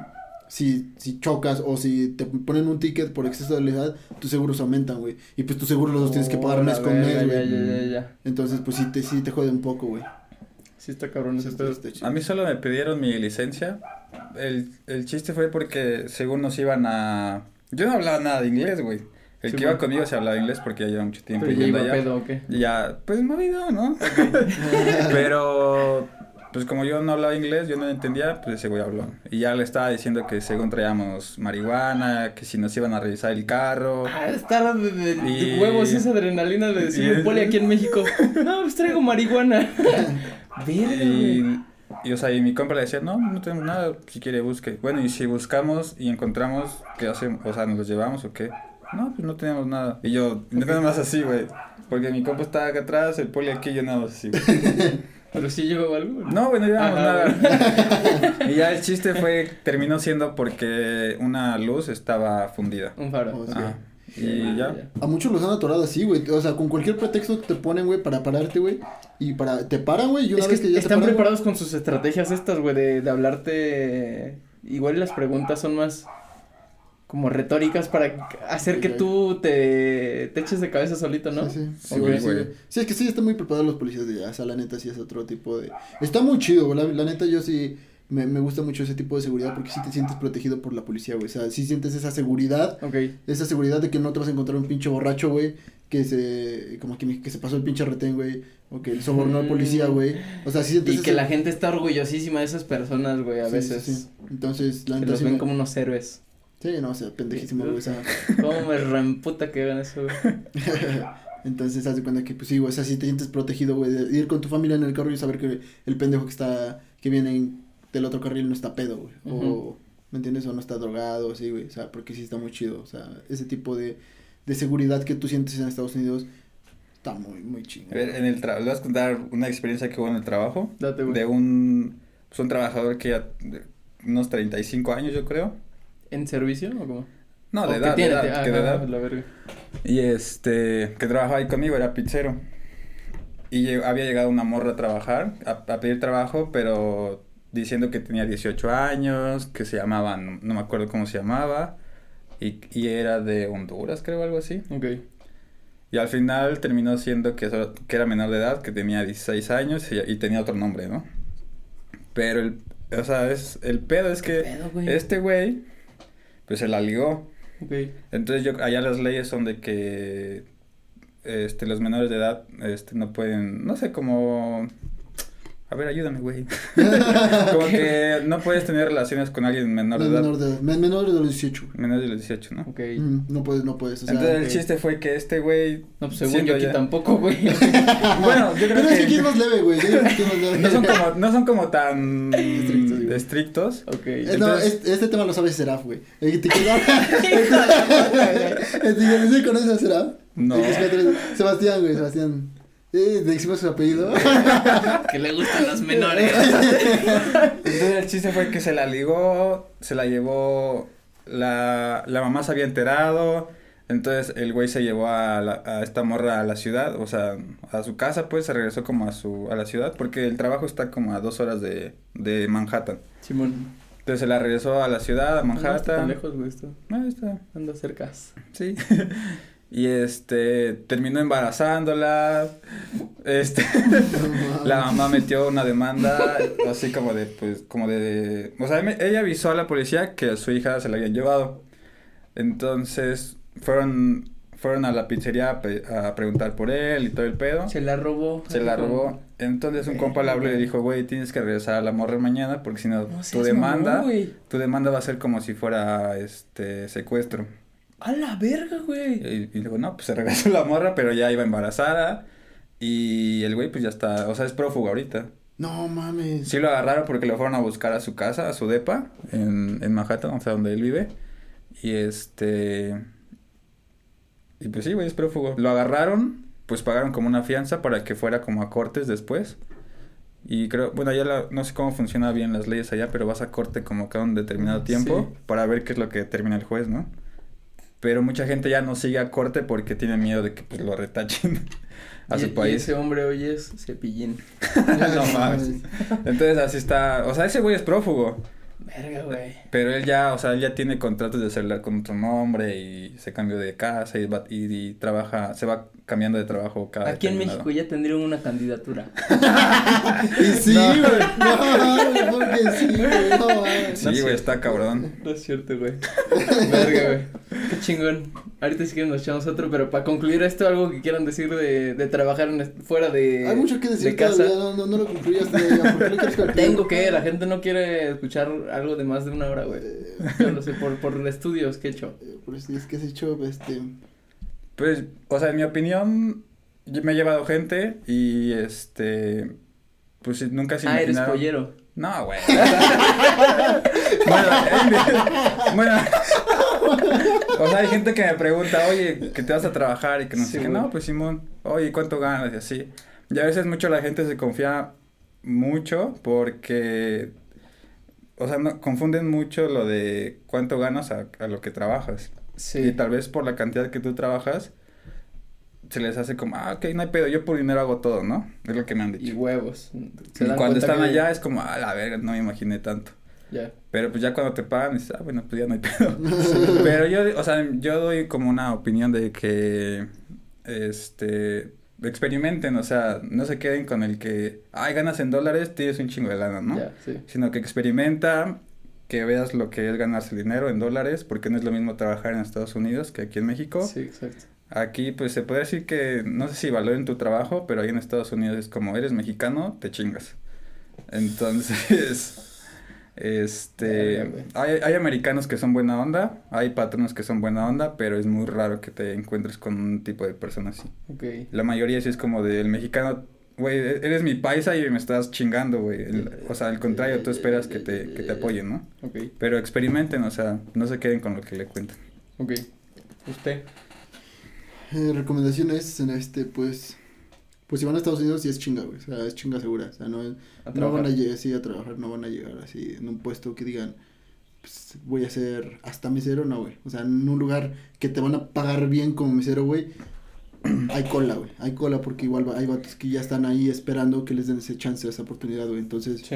S3: si, si chocas o si te ponen un ticket por exceso de velocidad, tus seguros aumentan, güey. Y pues tus seguros los tienes que pagar
S1: Oh,
S3: mes
S1: la
S3: con mes, güey. Entonces, pues sí te, sí te jode un poco, güey.
S1: Sí está cabrón ese
S3: Está- está.
S2: A mí solo me pidieron mi licencia. El, el chiste fue porque según nos iban a... Yo no hablaba nada de inglés, güey. El
S1: Sí,
S2: que iba
S1: bueno.
S2: conmigo se hablaba inglés porque ya lleva mucho tiempo
S1: Pero
S2: yendo allá.
S1: pedo o qué.
S2: Y ya, pues movido, ¿no? Pero pues como yo no hablaba inglés, yo no entendía, pues ese güey habló. Y ya le estaba diciendo que según traíamos marihuana, que si nos iban a revisar el carro.
S1: Ah, estar de, de- de
S2: Y-
S1: huevos esa adrenalina de decir el poli aquí en México. No, pues traigo marihuana.
S2: Y, y, o sea, y mi compa le decía, no, no tenemos nada, si quiere busque. Bueno, y si buscamos y encontramos, ¿qué hacemos? O sea, ¿nos los llevamos o qué? No, pues no tenemos nada. Y yo, nada más así, güey. Porque mi compa estaba acá atrás, el poli aquí, yo nada más así, güey.
S1: Pero sí llegó algo.
S2: No, güey, no llevamos
S1: Ajá,
S2: nada. y ya el chiste fue, terminó siendo porque una luz estaba fundida.
S1: Un faro.
S3: Oh, sí.
S2: Ah, y ya.
S3: A muchos los han atorado así, güey. O sea, con cualquier pretexto te ponen, güey, para pararte, güey. Y para. Te paran, güey. Y una
S1: Es que,
S3: vez que ya te
S1: están
S3: paran,
S1: preparados con sus estrategias estas, güey, de, de hablarte. Igual las preguntas son más como retóricas para hacer que tú te, te eches de cabeza solito, ¿no?
S3: Sí, sí. Sí, güey, sí, es que sí, están muy preparados los policías de allá. O sea, la neta sí es otro tipo de. Está muy chido, güey. La, la neta yo sí. Me, me gusta mucho ese tipo de seguridad porque sí te sientes protegido por la policía, güey. O sea, sí sientes esa seguridad.
S1: Ok.
S3: Esa seguridad de que no te vas a encontrar un pinche borracho, güey. Que se. Como que, que se pasó el pinche retén, güey. O que sobornó al policía, güey. O sea, sí sientes
S1: Y que la gente está orgullosísima de esas personas, güey, a
S3: Sí,
S1: veces.
S3: sí, sí. Entonces, la
S1: Se los ven
S3: me-
S1: como unos héroes.
S3: Sí, no, o sea, pendejísimo, güey. O sea.
S1: ¿Cómo me reemputa que hagan eso, güey?
S3: Entonces, haz de cuenta que, pues sí, güey, o sea, si te sientes protegido, güey, de ir con tu familia en el carro y saber que el pendejo que está, que viene en- del otro carril no está pedo, güey. O. ¿me entiendes? O no está drogado, sí, güey. O sea, porque sí está muy chido. O sea, ese tipo de, de seguridad que tú sientes en Estados Unidos está muy, muy chingón.
S2: A ver, en el trabajo, voy a contar una experiencia que hubo en el trabajo.
S1: Date, güey.
S2: De un, pues, un trabajador que ya, unos 35 años, yo creo.
S1: ¿En servicio o cómo?
S2: No,
S1: ¿O
S2: de
S1: que
S2: edad, de edad, que de edad.
S1: la verga.
S2: Y este, que trabajaba ahí conmigo, era pizzero. Y había llegado una morra a trabajar, a, a pedir trabajo, pero diciendo que tenía 18 años, que se llamaba, no, no me acuerdo cómo se llamaba, y, y era de Honduras, creo, algo así.
S1: Ok.
S2: Y al final terminó siendo que, que era menor de edad, que tenía 16 años y, y tenía otro nombre, ¿no? Pero el, o sea, es, el pedo es que
S1: pedo, güey?
S2: este güey, pues se la ligó.
S1: Ok.
S2: Entonces yo, allá las leyes son de que este los menores de edad este no pueden, no sé cómo a ver, ayúdame, güey. como que no puedes tener relaciones con alguien menor
S3: No
S2: de edad,
S3: menor de, men- menor de los 18. güey.
S2: menor de los 18, ¿no?
S1: Ok.
S3: Mm, no puedes, no puedes, o sea.
S2: Entonces el chiste fue que este güey
S1: No, pues según yo aquí
S2: ya-
S1: tampoco, güey.
S2: Bueno, yo creo
S3: Pero es que aquí es güey. que aquí es más leve.
S2: no son como no son como tan
S3: Estrictos,
S1: ok.
S3: Eh, no,
S2: Entonces-
S3: este, este tema lo sabe Seraf, güey. El que El que- ¿Sí conoces a Seraf?
S2: No.
S3: Sebastián, güey, Sebastián. Eh, le hicimos su apellido.
S1: Que le gustan las menores.
S2: Entonces el chiste fue que se la ligó, se la llevó, la, la mamá se había enterado, entonces el güey se llevó a, la- a esta morra a la ciudad, o sea, a su casa, pues se regresó como a su, a la ciudad, porque el trabajo está como a dos horas de, de Manhattan.
S1: Simón.
S2: Entonces se la regresó a la ciudad, a
S1: No está tan
S2: Manhattan.
S1: lejos, güey, esto.
S2: Ah, está,
S1: Anda cerca.
S2: sí. y este, terminó embarazándola, este... La mamá metió una demanda así como de, pues, como de... O sea, ella avisó a la policía que a su hija se la habían llevado. Entonces, fueron, fueron a la pizzería a, pe- a preguntar por él y todo el pedo.
S1: Se la robó.
S2: Se la robó. Entonces un compa le habló y le dijo, güey, tienes que regresar a la morra mañana porque si no,
S1: No
S2: tu demanda,
S1: güey.
S2: tu demanda va a ser como si fuera, este, secuestro.
S1: A la verga, güey.
S2: Y, y luego, no, pues se regresó la morra, pero ya iba embarazada. Y el güey, pues ya está, o sea, es prófugo ahorita.
S3: No mames.
S2: Sí lo agarraron porque lo fueron a buscar a su casa, a su depa, en, en Manhattan, o sea, donde él vive. Y este... Y pues sí, güey, es prófugo. Lo agarraron, pues pagaron como una fianza para que fuera como a cortes después. Y creo, bueno, ya la- no sé cómo funciona bien las leyes allá, pero vas a corte como cada un determinado tiempo
S1: Sí.
S2: para ver qué es lo que determina el juez, ¿no? Pero mucha gente ya no sigue a corte porque tiene miedo de que pues lo retachen a
S1: Y-
S2: su
S1: y
S2: país.
S1: ese hombre hoy es cepillín.
S2: no mames. Entonces así está, o sea, ese güey es prófugo,
S1: Verga, güey.
S2: pero él ya, o sea, él ya tiene contratos de celular con otro nombre y se cambió de casa y, va- y, y trabaja, se va cambiando de trabajo cada
S1: Aquí en México ya tendrían una candidatura.
S3: Y sí,
S2: No.
S3: güey. No, mames, porque sí, güey. No, mames.
S2: Sí, güey, está cabrón.
S1: No es cierto, güey. Verga, güey. Qué chingón. Ahorita sí que nos echamos otro, pero para concluir esto, algo que quieran decir de, de trabajar en, fuera de,
S3: Hay mucho que decir
S1: de casa.
S3: todavía, no, no, no lo concluyas.
S1: Tengo que, la gente no quiere escuchar algo de más de una hora, güey.
S3: Eh,
S1: Yo lo sé, por, por estudios que he hecho.
S3: eh, por eso es que has hecho, este...
S2: Pues, o sea, en mi opinión, yo me he llevado gente y este. Pues nunca se
S1: Ah, eres
S2: imaginaron.
S1: pollero.
S2: No, güey. bueno, bueno. O sea, hay gente que me pregunta, oye, que te vas a trabajar y que no
S1: Sí,
S2: sé qué. No, pues Simón, oye, ¿cuánto ganas? Y así. Y a veces mucho la gente se confía mucho porque, o sea, no- confunden mucho lo de cuánto ganas a, a lo que trabajas.
S1: Sí.
S2: Y tal vez por la cantidad que tú trabajas, se les hace como, ah, ok, no hay pedo, yo por dinero hago todo, ¿no? Es lo que me han dicho.
S1: Y huevos.
S2: Y cuando están
S1: que-
S2: allá es como, ah, la verga, no me imaginé tanto.
S1: Ya.
S2: Pero pues ya cuando te pagan, dices, ah, bueno, pues ya no hay pedo. Pero yo, o sea, yo doy como una opinión de que, este, experimenten, o sea, no se queden con el que, ay, ganas en dólares, tienes un chingo de lana, ¿no?
S1: Ya, sí.
S2: Sino que experimenta, que veas lo que es ganarse dinero en dólares, porque no es lo mismo trabajar en Estados Unidos que aquí en México.
S1: Sí, exacto.
S2: Aquí, pues, se puede decir que, no sé si valoren tu trabajo, pero ahí en Estados Unidos es como, eres mexicano, te chingas. Entonces, este, hay, hay americanos que son buena onda, hay patronos que son buena onda, pero es muy raro que te encuentres con un tipo de persona así.
S1: Ok.
S2: La mayoría sí es como del mexicano, güey, e- eres mi paisa y me estás chingando, güey. O sea, al contrario, tú esperas que te, que te apoyen, ¿no?
S1: Ok.
S2: Pero experimenten, o sea, no se queden con lo que le cuentan.
S1: Ok. Usted.
S3: Eh, recomendaciones, en este, pues... Pues si van a Estados Unidos sí es chinga, güey. O sea, es chinga segura. O sea, no,
S1: A
S3: no van a llegar así a trabajar, no van a llegar así en un puesto que digan, pues voy a ser hasta mesero, no, güey. O sea, en un lugar que te van a pagar bien como mesero, güey, hay cola, güey. Hay cola porque igual va- hay vatos que ya están ahí esperando que les den ese chance, esa oportunidad, güey. Entonces,
S1: Sí.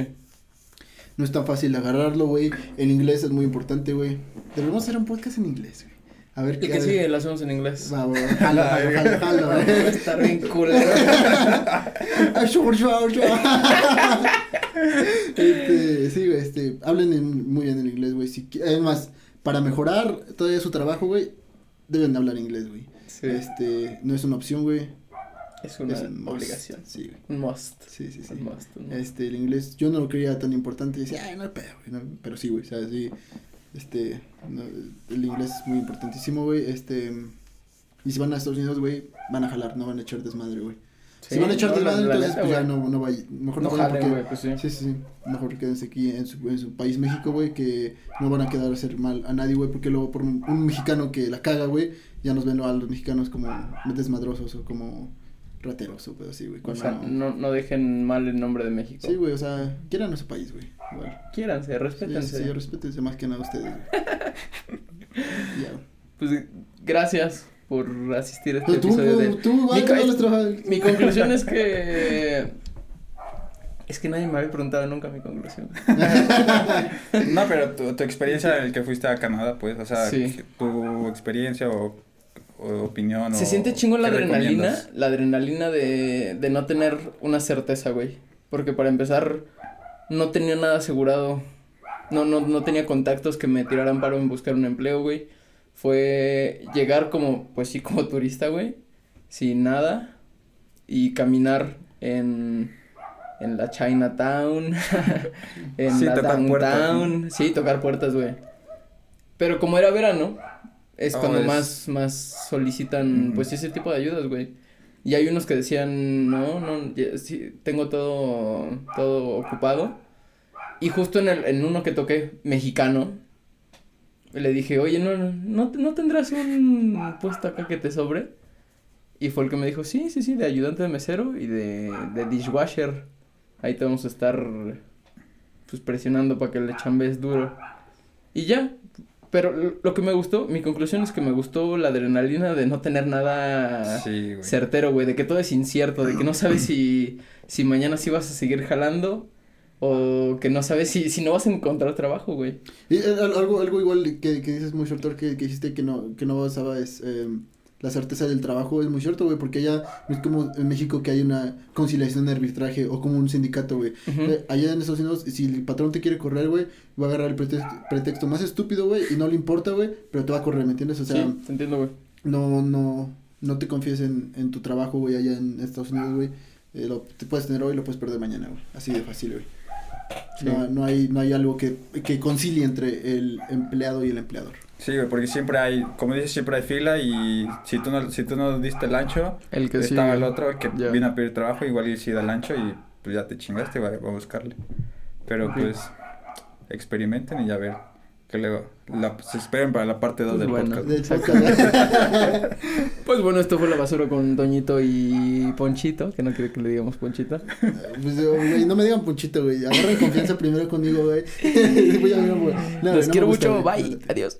S3: no es tan fácil agarrarlo, güey. El inglés es muy importante, güey. Debemos hacer un podcast en inglés, güey. A ver
S1: Y
S3: qué.
S1: que sigue, lo hacemos en inglés.
S3: Va, va, va. Jalo, jalo, jalo, jalo,
S1: estar bien culero.
S3: Este, sí, güey, este, hablen en- muy bien el inglés, güey. Si, además, para mejorar todavía su trabajo, güey, deben de hablar inglés, güey.
S1: Sí.
S3: Este, no es una opción, güey.
S1: Es una
S3: es un must.
S1: obligación.
S3: Sí, güey.
S1: Un must.
S3: Sí, sí, sí.
S1: Un must. un must.
S3: Este, el inglés, yo no lo creía tan importante. Y decía, ay, no hay pedo, güey. no", pero sí, güey, o sea, sí. Este, no, el inglés es muy importantísimo, güey. Este, y si van a Estados Unidos, güey, van a jalar, no van a echar desmadre, güey.
S1: Sí,
S3: si van a echar
S1: no,
S3: desmadre, entonces,
S1: neta,
S3: pues ya no, no vaya, mejor no,
S1: No
S3: vayan porque-
S1: güey, pues sí.
S3: Sí, sí, sí. Mejor quédense aquí en su, en su país México, güey, que no van a quedar a hacer mal a nadie, güey, porque luego por un, un mexicano que la caga, güey, ya nos ven a los mexicanos como desmadrosos o como rateros o así, güey.
S1: O sea, no, no dejen mal el nombre de México.
S3: Sí, güey, o sea, quieran a su país, güey. Igual.
S1: Quiéranse,
S3: Sí,
S1: respétense.
S3: sí, respétense más que nada a ustedes.
S1: Pues gracias por asistir a este
S3: tú,
S1: episodio de...
S3: tú,
S1: Mi
S3: no
S1: Mi conclusión es que... Es que nadie me había preguntado nunca mi conclusión.
S2: No, pero tu, tu experiencia en el que fuiste a Canadá, pues, o sea,
S1: Sí.
S2: tu experiencia o, o opinión
S1: Se
S2: o
S1: siente chingo la
S2: ¿qué
S1: adrenalina, la adrenalina de, de no tener una certeza, güey. Porque para empezar, no tenía nada asegurado. No, no, no tenía contactos que me tiraran paro en buscar un empleo, güey. Fue llegar como, pues sí, como turista, güey. Sin nada. Y caminar en, en la Chinatown. en
S2: Sí,
S1: la
S2: tocar puertas,
S1: downtown. Sí, tocar puertas, güey. Pero como era verano, es
S2: Oh,
S1: cuando
S2: es-
S1: más, más solicitan, pues, ese tipo de ayudas, güey. Y hay unos que decían, no, no, ya- sí, tengo todo, todo ocupado. Y justo en, el, en uno que toqué, mexicano, le dije, oye, ¿no, no, no tendrás un puesto acá que te sobre? Y fue el que me dijo, sí, sí, sí, de ayudante de mesero y de, de dishwasher. Ahí te vamos a estar, pues, presionando para que le chambes duro. Y ya, pero lo- que me gustó, mi conclusión es que me gustó la adrenalina de no tener nada
S2: Sí, güey.
S1: certero, güey, de que todo es incierto, de que no sabes si, si mañana sí vas a seguir jalando o que no sabes si, si no vas a encontrar trabajo, güey.
S3: Y, eh, al- algo, algo igual que, que dices muy doctor que, que dijiste que no, que no basaba es eh, la certeza del trabajo es muy cierto, güey, porque allá no es como en México que hay una conciliación de arbitraje o como un sindicato, güey. Eh, allá en Estados Unidos, si el patrón te quiere correr, güey, va a agarrar el pretexto, pretexto más estúpido, güey, y no le importa, güey, pero te va a correr, ¿me entiendes? O sea,
S1: sí, te entiendo, güey.
S3: no, no, no te confíes en, en tu trabajo, güey, allá en Estados Unidos, güey. Eh, lo te puedes tener hoy, lo puedes perder mañana, güey. Así de fácil, güey.
S1: Sí.
S3: No, no hay, no hay algo que, que concilie entre el empleado y el empleador.
S2: Sí, güey, porque siempre hay, como dices, siempre hay fila y si tú no, si tú no diste el ancho,
S1: El que
S2: estaba
S1: sigue.
S2: el otro que viene a pedir trabajo, igual y si da el ancho y pues ya te chingaste, va, va a buscarle. Pero pues experimenten y ya ver. Que luego la, se esperen para la parte 2
S1: Pues
S2: del
S1: bueno.
S2: podcast.
S1: Pues bueno, esto fue la basura con Toñito y Ponchito, que no quiere que le digamos Ponchito.
S3: Pues, güey, no me digan punchito, güey. Agarren confianza primero conmigo, güey. Voy a ver, güey. No, güey,
S1: Los
S3: no
S1: quiero
S3: gusta,
S1: mucho,
S3: güey.
S1: bye, adiós.